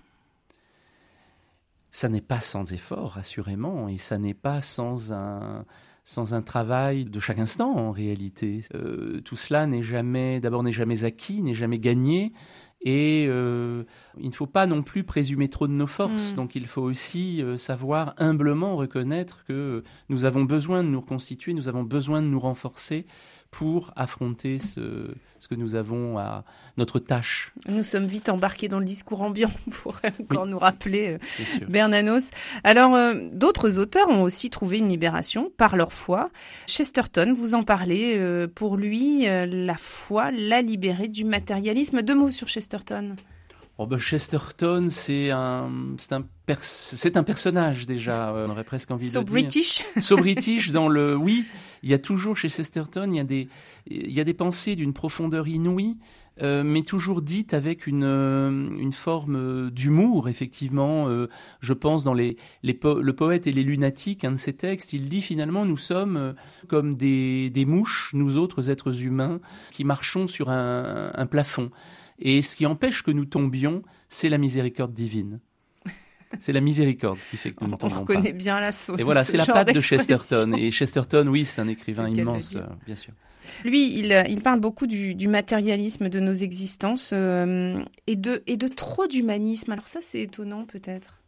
ça n'est pas sans effort, assurément, et ça n'est pas sans un, sans un travail de chaque instant en réalité. Euh, tout cela n'est jamais, d'abord n'est jamais acquis, n'est jamais gagné, et euh, il ne faut pas non plus présumer trop de nos forces. Mm. Donc il faut aussi euh, savoir humblement reconnaître que nous avons besoin de nous reconstituer, nous avons besoin de nous renforcer pour affronter ce, ce que nous avons à notre tâche. Nous sommes vite embarqués dans le discours ambiant pour encore nous rappeler euh, Bernanos. Alors, euh, d'autres auteurs ont aussi trouvé une libération par leur foi. Chesterton, vous en parlez, euh, pour lui, la foi l'a libéré du matérialisme. Deux mots sur Chesterton. Oh ben Chesterton, c'est un, c'est un, c'est un personnage déjà. on aurait presque envie so de British. dire. So British. dans le, oui, il y a toujours chez Chesterton, il y a des, il y a des pensées d'une profondeur inouïe, euh, mais toujours dites avec une, euh, une forme d'humour, effectivement. Euh, je pense dans les, les le poète et les lunatiques, un de ses textes, il dit finalement nous sommes comme des, des mouches, nous autres êtres humains, qui marchons sur un, un plafond. Et ce qui empêche que nous tombions, c'est la miséricorde divine. C'est la miséricorde qui fait que nous ne tombons pas. On reconnaît bien la sauce. Et voilà, c'est la patte de Chesterton. Et Chesterton, oui, c'est un écrivain immense, euh, bien sûr. Lui, il, il parle beaucoup du, du, matérialisme de nos existences euh, et, de, et de trop d'humanisme. Alors ça, c'est étonnant peut-être.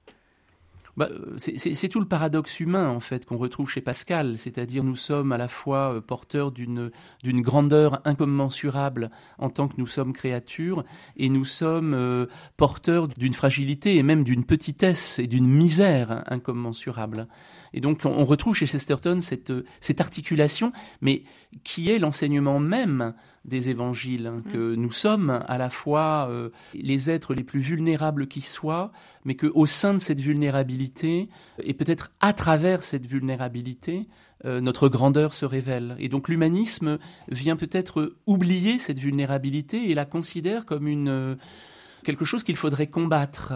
Bah, c'est tout le paradoxe humain en fait qu'on retrouve chez Pascal, c'est-à-dire nous sommes à la fois euh, porteurs d'une grandeur incommensurable en tant que nous sommes créatures et nous sommes euh, porteurs d'une fragilité et même d'une petitesse et d'une misère incommensurable. Et donc on, retrouve chez Chesterton cette cette articulation, mais qui est l'enseignement même des évangiles, hein, que mm. nous sommes à la fois euh, les êtres les plus vulnérables qui soient, mais que au sein de cette vulnérabilité, et peut-être à travers cette vulnérabilité, euh, notre grandeur se révèle. Et donc l'humanisme vient peut-être oublier cette vulnérabilité et la considère comme une euh, quelque chose qu'il faudrait combattre.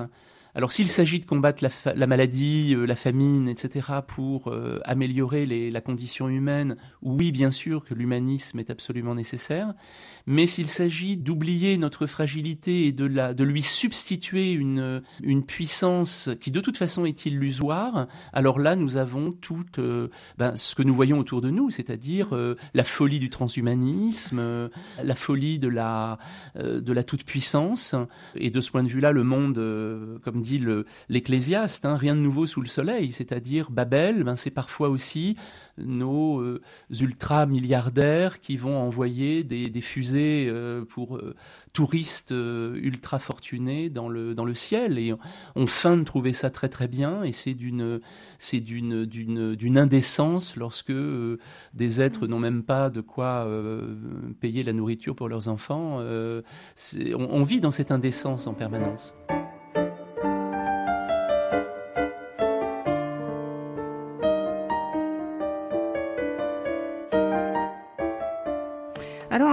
Alors s'il s'agit de combattre la, maladie, euh, la famine, etc., pour euh, améliorer la condition humaine, oui, bien sûr que l'humanisme est absolument nécessaire, mais s'il s'agit d'oublier notre fragilité et de, la, de lui substituer une, une puissance qui de toute façon est illusoire, alors là nous avons tout euh, ben, ce que nous voyons autour de nous, c'est-à-dire la folie du transhumanisme, la folie de la, de la toute-puissance, et de ce point de vue-là, le monde, comme dit l'Ecclésiaste, hein, rien de nouveau sous le soleil, c'est-à-dire Babel, ben, c'est parfois aussi nos euh, ultra-milliardaires qui vont envoyer des, fusées euh, pour euh, touristes ultra fortunés dans le, dans le ciel. Et on, feint de trouver ça très très bien, et c'est d'une indécence lorsque des êtres n'ont même pas de quoi payer la nourriture pour leurs enfants. on vit dans cette indécence en permanence.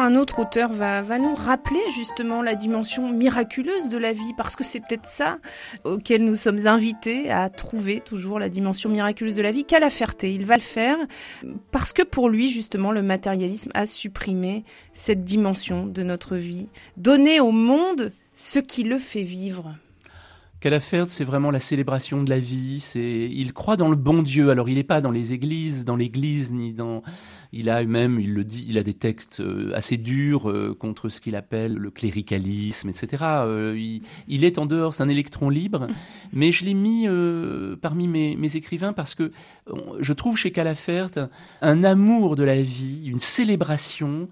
Un autre auteur va, nous rappeler justement la dimension miraculeuse de la vie, parce que c'est peut-être ça auquel nous sommes invités à trouver toujours la dimension miraculeuse de la vie. Qu'à la Ferté, il va le faire parce que pour lui justement le matérialisme a supprimé cette dimension de notre vie, donner au monde ce qui le fait vivre. Calafert, c'est vraiment la célébration de la vie. C'est, il croit dans le bon Dieu. Alors, il n'est pas dans les églises, dans l'église, ni dans. Il a même, il le dit, il a des textes euh, assez durs euh, contre ce qu'il appelle le cléricalisme, etc. Euh, il, est en dehors, c'est un électron libre. Mais je l'ai mis parmi mes, mes, écrivains parce que je trouve chez Calafert un amour de la vie, une célébration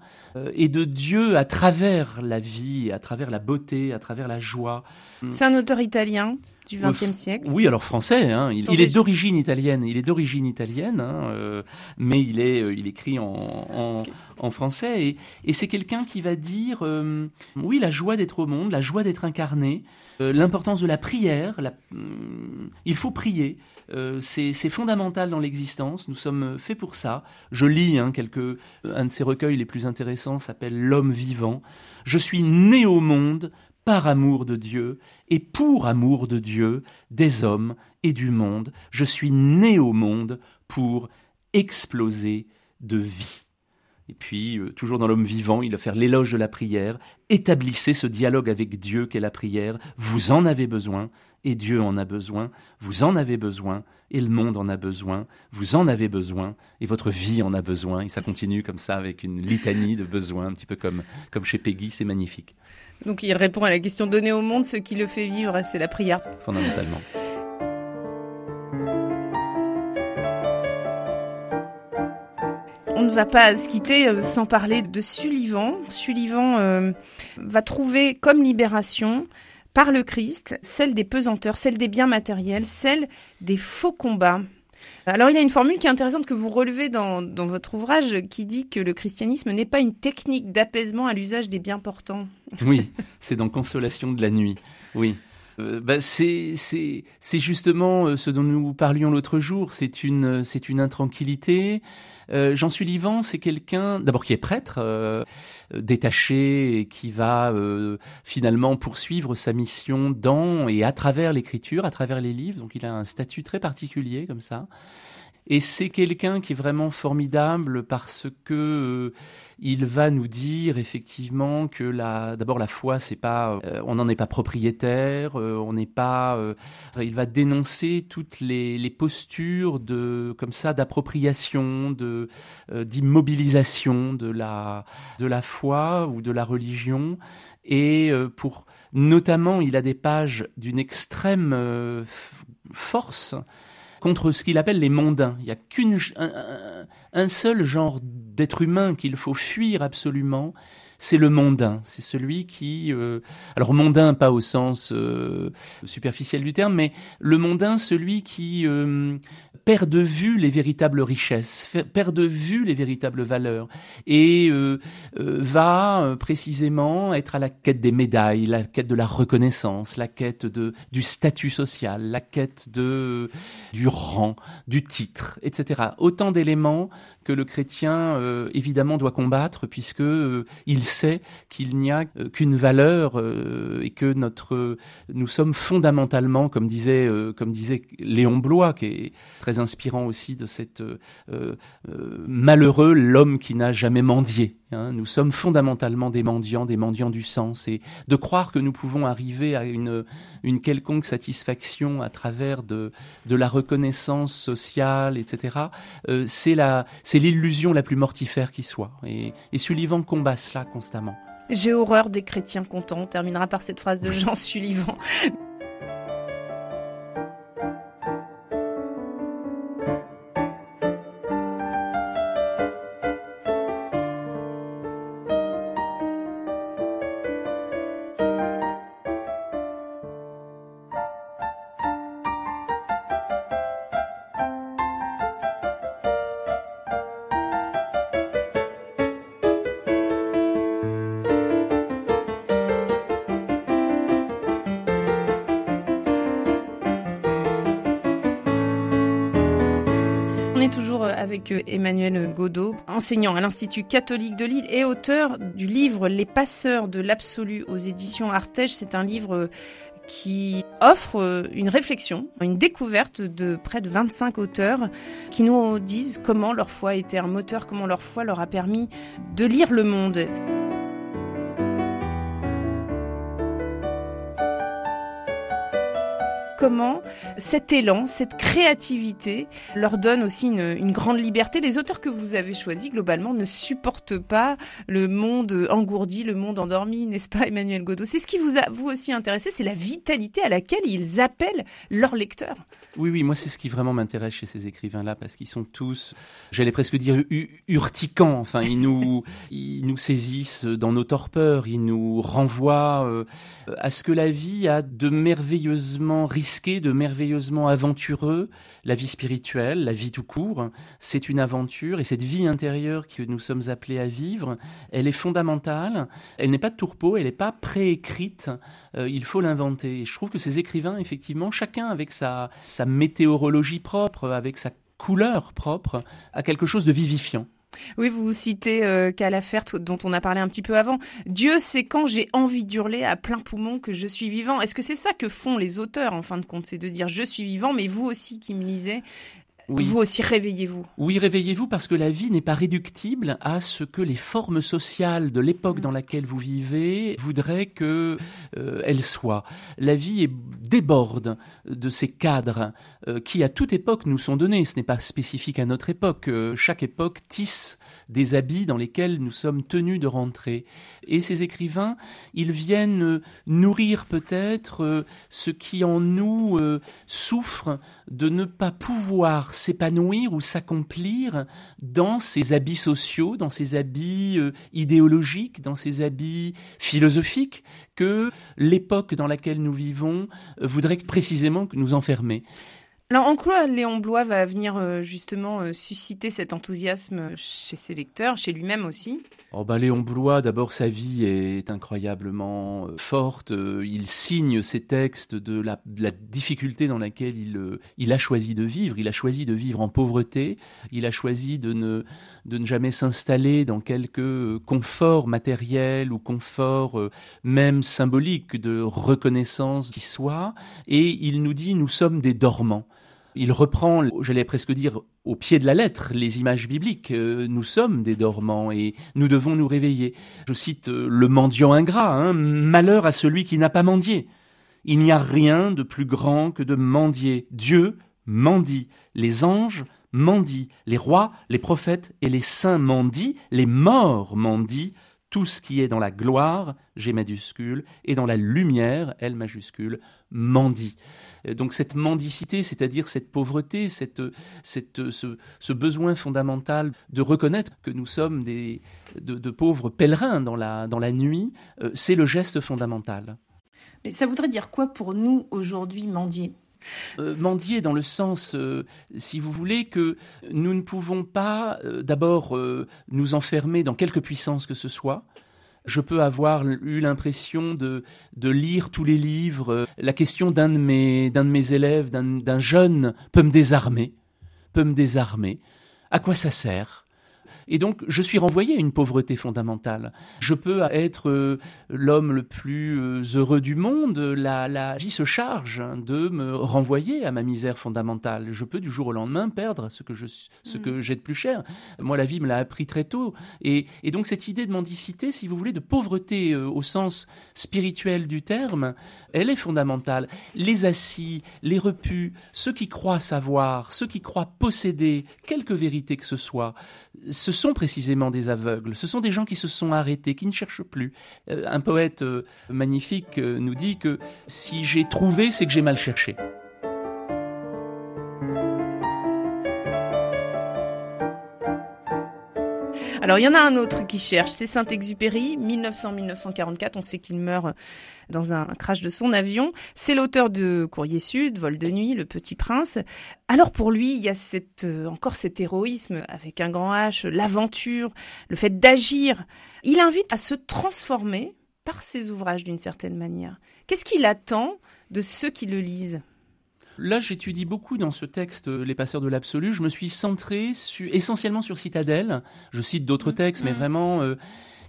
et de Dieu à travers la vie, à travers la beauté, à travers la joie. C'est un auteur italien? Du XXe siècle. Oui, alors français. Hein. Il, est d'origine italienne. Il est d'origine italienne, hein, euh, mais il est, euh, il écrit en, en, en français. Et, et c'est quelqu'un qui va dire, euh, oui, la joie d'être au monde, la joie d'être incarné, l'importance de la prière. La, il faut prier. c'est fondamental dans l'existence. Nous sommes faits pour ça. Je lis hein, quelques, un de ses recueils les plus intéressants s'appelle L'homme vivant. Je suis né au monde par amour de Dieu et pour amour de Dieu, des hommes et du monde. Je suis né au monde pour exploser de vie. Et puis, euh, toujours dans l'homme vivant, il va faire l'éloge de la prière. Établissez ce dialogue avec Dieu qu'est la prière. Vous en avez besoin et Dieu en a besoin, vous en avez besoin, et le monde en a besoin, vous en avez besoin, et votre vie en a besoin. Et ça continue comme ça avec une litanie de besoins, un petit peu comme, comme chez Peggy, c'est magnifique. Donc il répond à la question donner au monde ce qui le fait vivre, c'est la prière. Fondamentalement. On ne va pas se quitter euh, sans parler de Sullivan. Sullivan euh, va trouver comme libération par le Christ celle des pesanteurs, celle des biens matériels, celle des faux combats. Alors il y a une formule qui est intéressante que vous relevez dans, dans votre ouvrage qui dit que le christianisme n'est pas une technique d'apaisement à l'usage des biens portants. Oui, c'est dans Consolation de la nuit. Oui. Euh, bah, c'est justement euh, ce dont nous parlions l'autre jour. C'est une c'est une intranquillité. Euh, Jean Sullivan, c'est quelqu'un d'abord qui est prêtre, euh, détaché et qui va euh, finalement poursuivre sa mission dans et à travers l'écriture, à travers les livres. Donc il a un statut très particulier comme ça. Et c'est quelqu'un qui est vraiment formidable parce que euh, il va nous dire effectivement que la, d'abord la foi, c'est pas, euh, on n'en est pas propriétaire, euh, on n'est pas. il va dénoncer toutes les, les, postures de, comme ça, d'appropriation, de d'immobilisation de la de la foi ou de la religion. Et pour notamment, il a des pages d'une extrême force contre ce qu'il appelle les mondains. Il n'y a qu'un un, seul genre d'être humain qu'il faut fuir absolument, c'est le mondain. C'est celui qui, euh, alors mondain pas au sens euh, superficiel du terme, mais le mondain, celui qui euh, perd de vue les véritables richesses, perd de vue les véritables valeurs et euh, euh, va euh, précisément être à la quête des médailles, la quête de la reconnaissance, la quête de du statut social, la quête de du rang, du titre, etc. Autant d'éléments que le chrétien évidemment doit combattre puisque il sait qu'il n'y a qu'une valeur et que notre nous sommes fondamentalement comme disait comme disait Léon Blois qui est très inspirant aussi de cet euh, euh, malheureux l'homme qui n'a jamais mendié. Hein. Nous sommes fondamentalement des mendiants, des mendiants du sens, et de croire que nous pouvons arriver à une, une quelconque satisfaction à travers de, de la reconnaissance sociale, etc. Euh, c'est la, c'est l'illusion la plus mortifère qui soit. Et, et Sullivan combat cela constamment. J'ai horreur des chrétiens contents. On terminera par cette phrase de Jean Sullivan. Emmanuel Godot, enseignant à l'Institut catholique de Lille et auteur du livre Les passeurs de l'absolu aux éditions Artege. C'est un livre qui offre une réflexion, une découverte de près de 25 auteurs qui nous disent comment leur foi était un moteur, comment leur foi leur a permis de lire le monde. Comment cet élan, cette créativité leur donne aussi une, grande liberté. Les auteurs que vous avez choisis, globalement, ne supportent pas le monde engourdi, le monde endormi, n'est-ce pas, Emmanuel Godot C'est ce qui vous a, vous aussi, intéressé, c'est la vitalité à laquelle ils appellent leurs lecteurs. Oui, oui, moi c'est ce qui vraiment m'intéresse chez ces écrivains-là, parce qu'ils sont tous, j'allais presque dire, urticants. Enfin, ils nous, ils nous saisissent dans nos torpeurs, ils nous renvoient euh, à ce que la vie a de merveilleusement risqué, de merveilleusement aventureux. La vie spirituelle, la vie tout court, c'est une aventure, et cette vie intérieure que nous sommes appelés à vivre, elle est fondamentale. Elle n'est pas de tourpeau, elle n'est pas préécrite. Euh, il faut l'inventer. Je trouve que ces écrivains, effectivement, chacun avec sa, sa météorologie propre, avec sa couleur propre, à quelque chose de vivifiant. Oui, vous citez euh, Calafert, dont on a parlé un petit peu avant. Dieu sait quand j'ai envie d'hurler à plein poumon que je suis vivant. Est-ce que c'est ça que font les auteurs, en fin de compte? C'est de dire je suis vivant, mais vous aussi qui me lisez, Vous aussi, réveillez-vous. Oui, réveillez-vous parce que la vie n'est pas réductible à ce que les formes sociales de l'époque dans laquelle vous vivez voudraient que euh, elle soit. La vie est, déborde de ces cadres euh, qui, à toute époque, nous sont donnés. Ce n'est pas spécifique à notre époque. Euh, chaque époque tisse des habits dans lesquels nous sommes tenus de rentrer. Et ces écrivains, ils viennent nourrir peut-être ce qui en nous souffre de ne pas pouvoir s'épanouir ou s'accomplir dans ces habits sociaux, dans ces habits euh, idéologiques, dans ces habits philosophiques que l'époque dans laquelle nous vivons euh, voudrait précisément nous enfermer. Alors en quoi Léon Blois va venir euh, justement euh, susciter cet enthousiasme chez ses lecteurs, chez lui-même aussi? Oh bah Léon Blois, d'abord sa vie est incroyablement euh, forte. Il signe ses textes de la, difficulté dans laquelle il, il a choisi de vivre. Il a choisi de vivre en pauvreté. Il a choisi de ne, de ne jamais s'installer dans quelque confort matériel ou confort même symbolique de reconnaissance qui soit. Et il nous dit nous sommes des dormants. Il reprend, j'allais presque dire, au pied de la lettre, les images bibliques. Euh, nous sommes des dormants et nous devons nous réveiller. Je cite euh, le mendiant ingrat, hein, malheur à celui qui n'a pas mendié. Il n'y a rien de plus grand que de mendier. Dieu mendie, les anges mendient, les rois, les prophètes et les saints mendient, les morts mendient, tout ce qui est dans la gloire, G majuscule, et dans la lumière, L majuscule, mendie. Euh, donc cette mendicité, c'est-à-dire cette pauvreté, cette, cette, ce, besoin fondamental de reconnaître que nous sommes des, de, pauvres pèlerins dans la, dans la nuit, euh, c'est le geste fondamental. Mais ça voudrait dire quoi pour nous aujourd'hui mendier? Euh, mendier dans le sens, si vous voulez, que nous ne pouvons pas d'abord nous enfermer dans quelque puissance que ce soit, je peux avoir eu l'impression de, de lire tous les livres. La question d'un de mes, d'un de mes élèves, d'un jeune, peut me désarmer, peut me désarmer. À quoi ça sert? Et donc, je suis renvoyé à une pauvreté fondamentale. Je peux être euh, l'homme le plus euh, heureux du monde. La, vie se charge de me renvoyer à ma misère fondamentale. Je peux du jour au lendemain perdre ce que j'ai de plus cher. Moi, la vie me l'a appris très tôt. Et, et, donc, cette idée de mendicité, si vous voulez, de pauvreté euh, au sens spirituel du terme, elle est fondamentale. Les assis, les repus, ceux qui croient savoir, ceux qui croient posséder quelque vérité que ce soit, ce sont précisément des aveugles, ce sont des gens qui se sont arrêtés, qui ne cherchent plus. Euh, un poète euh, magnifique euh, nous dit que si j'ai trouvé, c'est que j'ai mal cherché. Alors, il y en a un autre qui cherche, c'est Saint-Exupéry, 1900-1944. On sait qu'il meurt dans un crash de son avion. C'est l'auteur de Courrier Sud, Vol de nuit, Le Petit Prince. Alors, pour lui, il y a euh, encore cet héroïsme avec un grand H, l'aventure, le fait d'agir. Il invite à se transformer par ses ouvrages d'une certaine manière. Qu'est-ce qu'il attend de ceux qui le lisent? Là, j'étudie beaucoup dans ce texte euh, Les passeurs de l'absolu. Je me suis centré essentiellement sur Citadelle. Je cite d'autres mmh. textes, mais mmh. vraiment. Euh,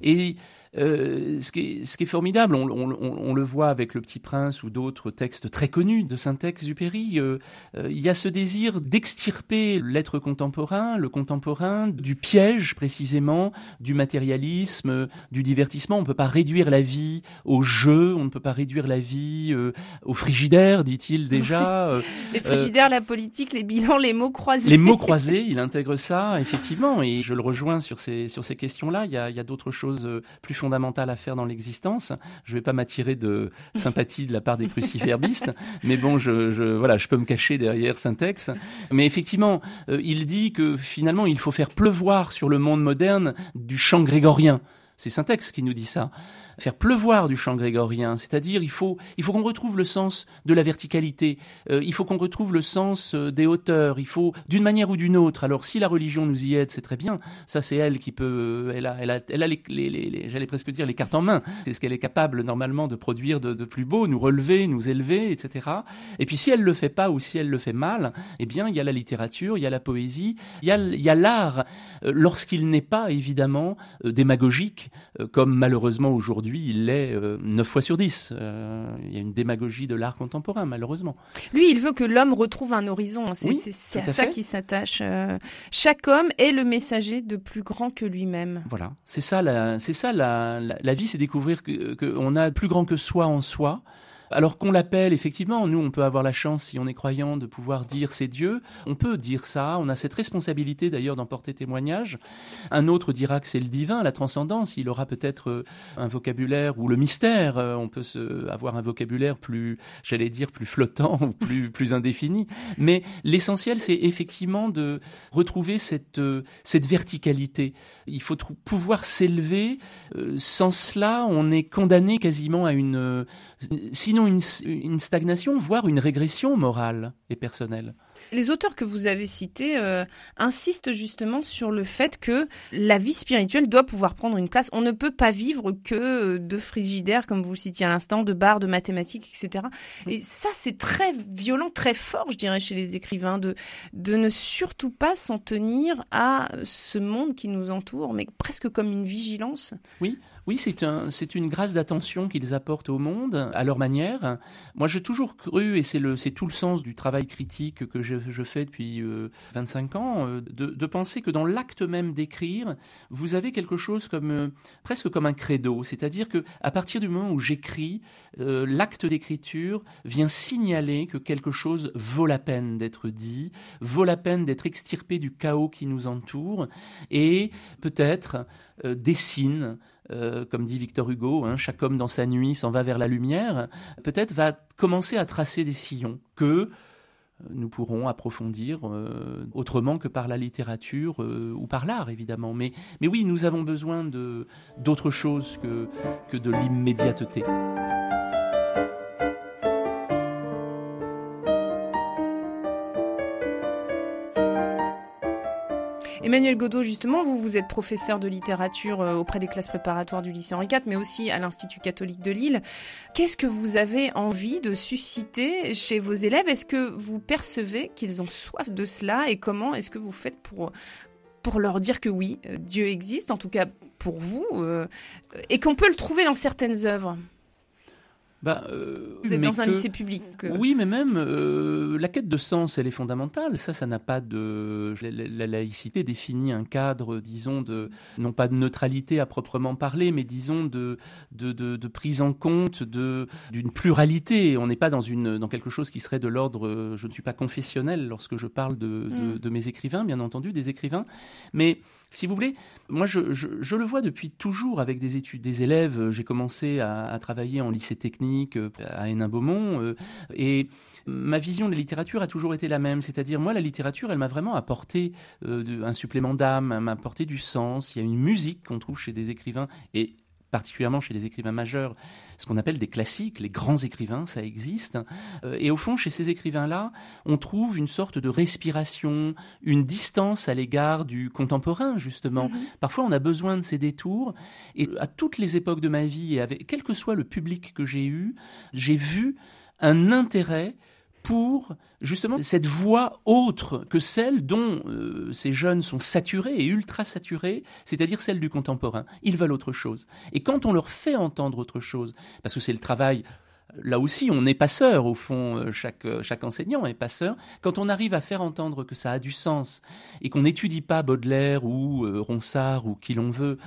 et euh, ce, qui est, ce, qui est, formidable, on, on, on, le voit avec Le Petit Prince ou d'autres textes très connus de Saint-Exupéry, euh, euh, il y a ce désir d'extirper l'être contemporain, le contemporain, du piège précisément, du matérialisme, du divertissement. On ne peut pas réduire la vie au jeu, on ne peut pas réduire la vie euh, au frigidaire, dit-il déjà. Les frigidaires, la politique, les bilans, les mots croisés. Les mots croisés, il intègre ça, effectivement, et je le rejoins sur ces, sur ces questions-là. Il y a, il y a d'autres choses plus fondamentale à faire dans l'existence. Je ne vais pas m'attirer de sympathie de la part des cruciferbistes, mais bon, je, je, voilà, je peux me cacher derrière Syntex. Mais effectivement, euh, il dit que finalement, il faut faire pleuvoir sur le monde moderne du chant grégorien. C'est Syntex qui nous dit ça faire pleuvoir du chant grégorien, c'est-à-dire il faut, il faut qu'on retrouve le sens de la verticalité, euh, il faut qu'on retrouve le sens euh, des hauteurs, il faut d'une manière ou d'une autre. Alors si la religion nous y aide, c'est très bien. Ça c'est elle qui peut, elle a, elle a, elle a les, les, les, j'allais presque dire les cartes en main. C'est ce qu'elle est capable normalement de produire de, de, plus beau, nous relever, nous élever, etc. Et puis si elle le fait pas ou si elle le fait mal, eh bien il y a la littérature, il y a la poésie, il y a, il y a l'art euh, lorsqu'il n'est pas évidemment démagogique euh, comme malheureusement aujourd'hui il l'est euh, neuf fois sur dix. Euh, il y a une démagogie de l'art contemporain, malheureusement. Lui, il veut que l'homme retrouve un horizon. C'est Oui, à, ça qu'il s'attache. Euh, chaque homme est le messager de plus grand que lui-même. Voilà, c'est ça, la, c'est ça la, la, la vie, c'est découvrir que qu'on a plus grand que soi en soi. Alors qu'on l'appelle, effectivement, nous, on peut avoir la chance, si on est croyant, de pouvoir dire c'est Dieu. On peut dire ça. On a cette responsabilité, d'ailleurs, d'en porter témoignage. Un autre dira que c'est le divin, la transcendance. Il aura peut-être euh, un vocabulaire ou le mystère. Euh, On peut se, avoir un vocabulaire plus, j'allais dire, plus flottant ou plus, plus indéfini. Mais l'essentiel, c'est effectivement de retrouver cette, euh, cette verticalité. Il faut pouvoir s'élever. Sans cela, on est condamné quasiment à une, sinon une, une stagnation, voire une régression morale et personnelle. Les auteurs que vous avez cités euh, insistent justement sur le fait que la vie spirituelle doit pouvoir prendre une place. On ne peut pas vivre que de frigidaire, comme vous le citiez à l'instant, de barres, de mathématiques, etc. Et ça, c'est très violent, très fort, je dirais, chez les écrivains, de, de ne surtout pas s'en tenir à ce monde qui nous entoure, mais presque comme une vigilance. Oui, c'est un, c'est une grâce d'attention qu'ils apportent au monde à leur manière. Moi, j'ai toujours cru, et c'est le, c'est tout le sens du travail critique que je, je fais depuis euh, 25 ans, euh, de, de penser que dans l'acte même d'écrire, vous avez quelque chose comme euh, presque comme un credo, c'est-à-dire que à partir du moment où j'écris, euh, l'acte d'écriture vient signaler que quelque chose vaut la peine d'être dit, vaut la peine d'être extirpé du chaos qui nous entoure, et peut-être euh, dessine euh, comme dit Victor Hugo, hein, chaque homme dans sa nuit s'en va vers la lumière, peut-être va commencer à tracer des sillons que euh, nous pourrons approfondir euh, autrement que par la littérature ou par l'art évidemment. Mais, mais oui, nous avons besoin d'autre chose que, que de l'immédiateté. Emmanuel Godot, justement, vous, vous êtes professeur de littérature euh, auprès des classes préparatoires du lycée Henri IV, mais aussi à l'Institut catholique de Lille. Qu'est-ce que vous avez envie de susciter chez vos élèves? Est-ce que vous percevez qu'ils ont soif de cela? Et comment est-ce que vous faites pour, pour leur dire que oui, euh, Dieu existe, en tout cas pour vous, euh, et qu'on peut le trouver dans certaines œuvres? Bah, euh, Vous êtes dans un que- lycée public. que- Oui, mais même euh, la quête de sens, elle est fondamentale. Ça, ça n'a pas de. La, la- la laïcité définit un cadre, disons, de non pas de neutralité à proprement parler, mais disons de de, de, de prise en compte de d'une pluralité. On n'est pas dans une dans quelque chose qui serait de l'ordre. Je ne suis pas confessionnel lorsque je parle de, de, Mm. de mes écrivains, bien entendu, des écrivains. Mais si vous voulez, moi, je, le vois depuis toujours avec des études, des élèves. J'ai commencé à, travailler en lycée technique euh, à Hénin-Beaumont, euh, et ma vision de la littérature a toujours été la même. C'est-à-dire, moi, la littérature, elle m'a vraiment apporté euh, un supplément d'âme, elle m'a apporté du sens. Il y a une musique qu'on trouve chez des écrivains, et particulièrement chez les écrivains majeurs, ce qu'on appelle des classiques, les grands écrivains, ça existe. Euh, et au fond, chez ces écrivains-là, on trouve une sorte de respiration, une distance à l'égard du contemporain, justement. Mhm. Parfois, on a besoin de ces détours. Et à toutes les époques de ma vie, et avec, quel que soit le public que j'ai eu, j'ai vu un intérêt pour justement cette voix autre que celle dont euh, ces jeunes sont saturés et ultra saturés, c'est-à-dire celle du contemporain. Ils veulent autre chose. Et quand on leur fait entendre autre chose, parce que c'est le travail Là aussi, on est passeur, au fond, euh, chaque, euh, chaque enseignant est passeur. Quand on arrive à faire entendre que ça a du sens et qu'on n'étudie pas Baudelaire ou euh, Ronsard ou qui l'on veut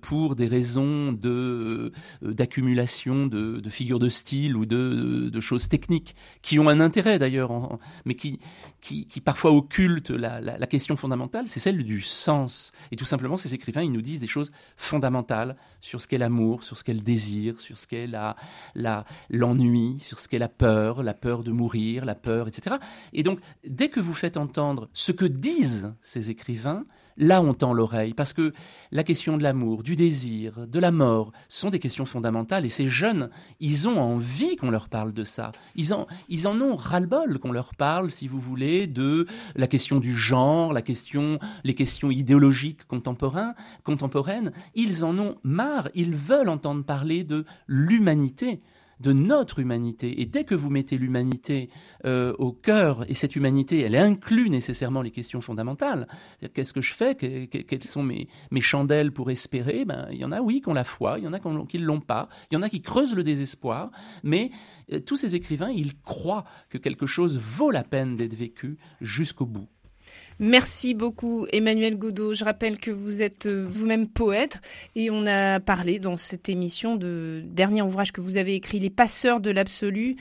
pour des raisons de d'accumulation de, figures de style ou de, choses techniques qui ont un intérêt d'ailleurs, mais qui, qui, parfois occultent la, la, question fondamentale, c'est celle du sens. Et tout simplement, ces écrivains, ils nous disent des choses fondamentales sur ce qu'est l'amour, sur ce qu'est le désir, sur ce qu'est la, la, l'ennui, sur ce qu'est la peur, la peur de mourir, la peur, etc. Et donc, dès que vous faites entendre ce que disent ces écrivains, là on tend l'oreille, parce que la question de l'amour, du désir, de la mort, sont des questions fondamentales, et ces jeunes, ils ont envie qu'on leur parle de ça. Ils en, ils en ont ras-le-bol qu'on leur parle, si vous voulez, de la question du genre, la question, les questions idéologiques contemporains, contemporaines. Ils en ont marre, ils veulent entendre parler de l'humanité de notre humanité. Et dès que vous mettez l'humanité euh, au cœur, et cette humanité, elle inclut nécessairement les questions fondamentales, qu'est-ce que je fais, quelles sont mes, chandelles pour espérer, ben, il y en a, oui, qui ont la foi, il y en a qui ne l'ont pas, il y en a qui creusent le désespoir, mais euh, tous ces écrivains, ils croient que quelque chose vaut la peine d'être vécu jusqu'au bout. Merci beaucoup Emmanuel Godot. Je rappelle que vous êtes euh, vous-même poète et on a parlé dans cette émission de dernier ouvrage que vous avez écrit, Les passeurs de l'absolu,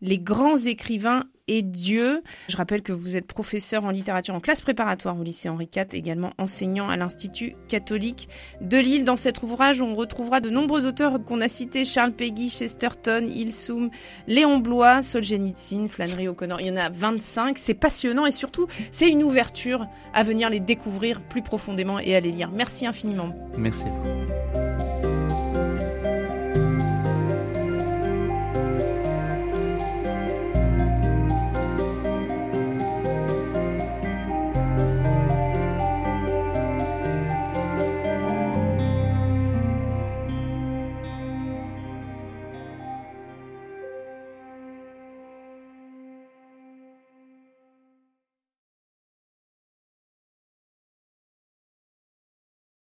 les grands écrivains et Dieu. Je rappelle que vous êtes professeur en littérature en classe préparatoire au lycée Henri IV, également enseignant à l'Institut catholique de Lille. Dans cet ouvrage, on retrouvera de nombreux auteurs qu'on a cités Charles Peggy, Chesterton, Ilsoum, Léon Blois, Solzhenitsyn, Flannery O'Connor. Il y en a 25. C'est passionnant et surtout, c'est une ouverture à venir les découvrir plus profondément et à les lire. Merci infiniment. Merci.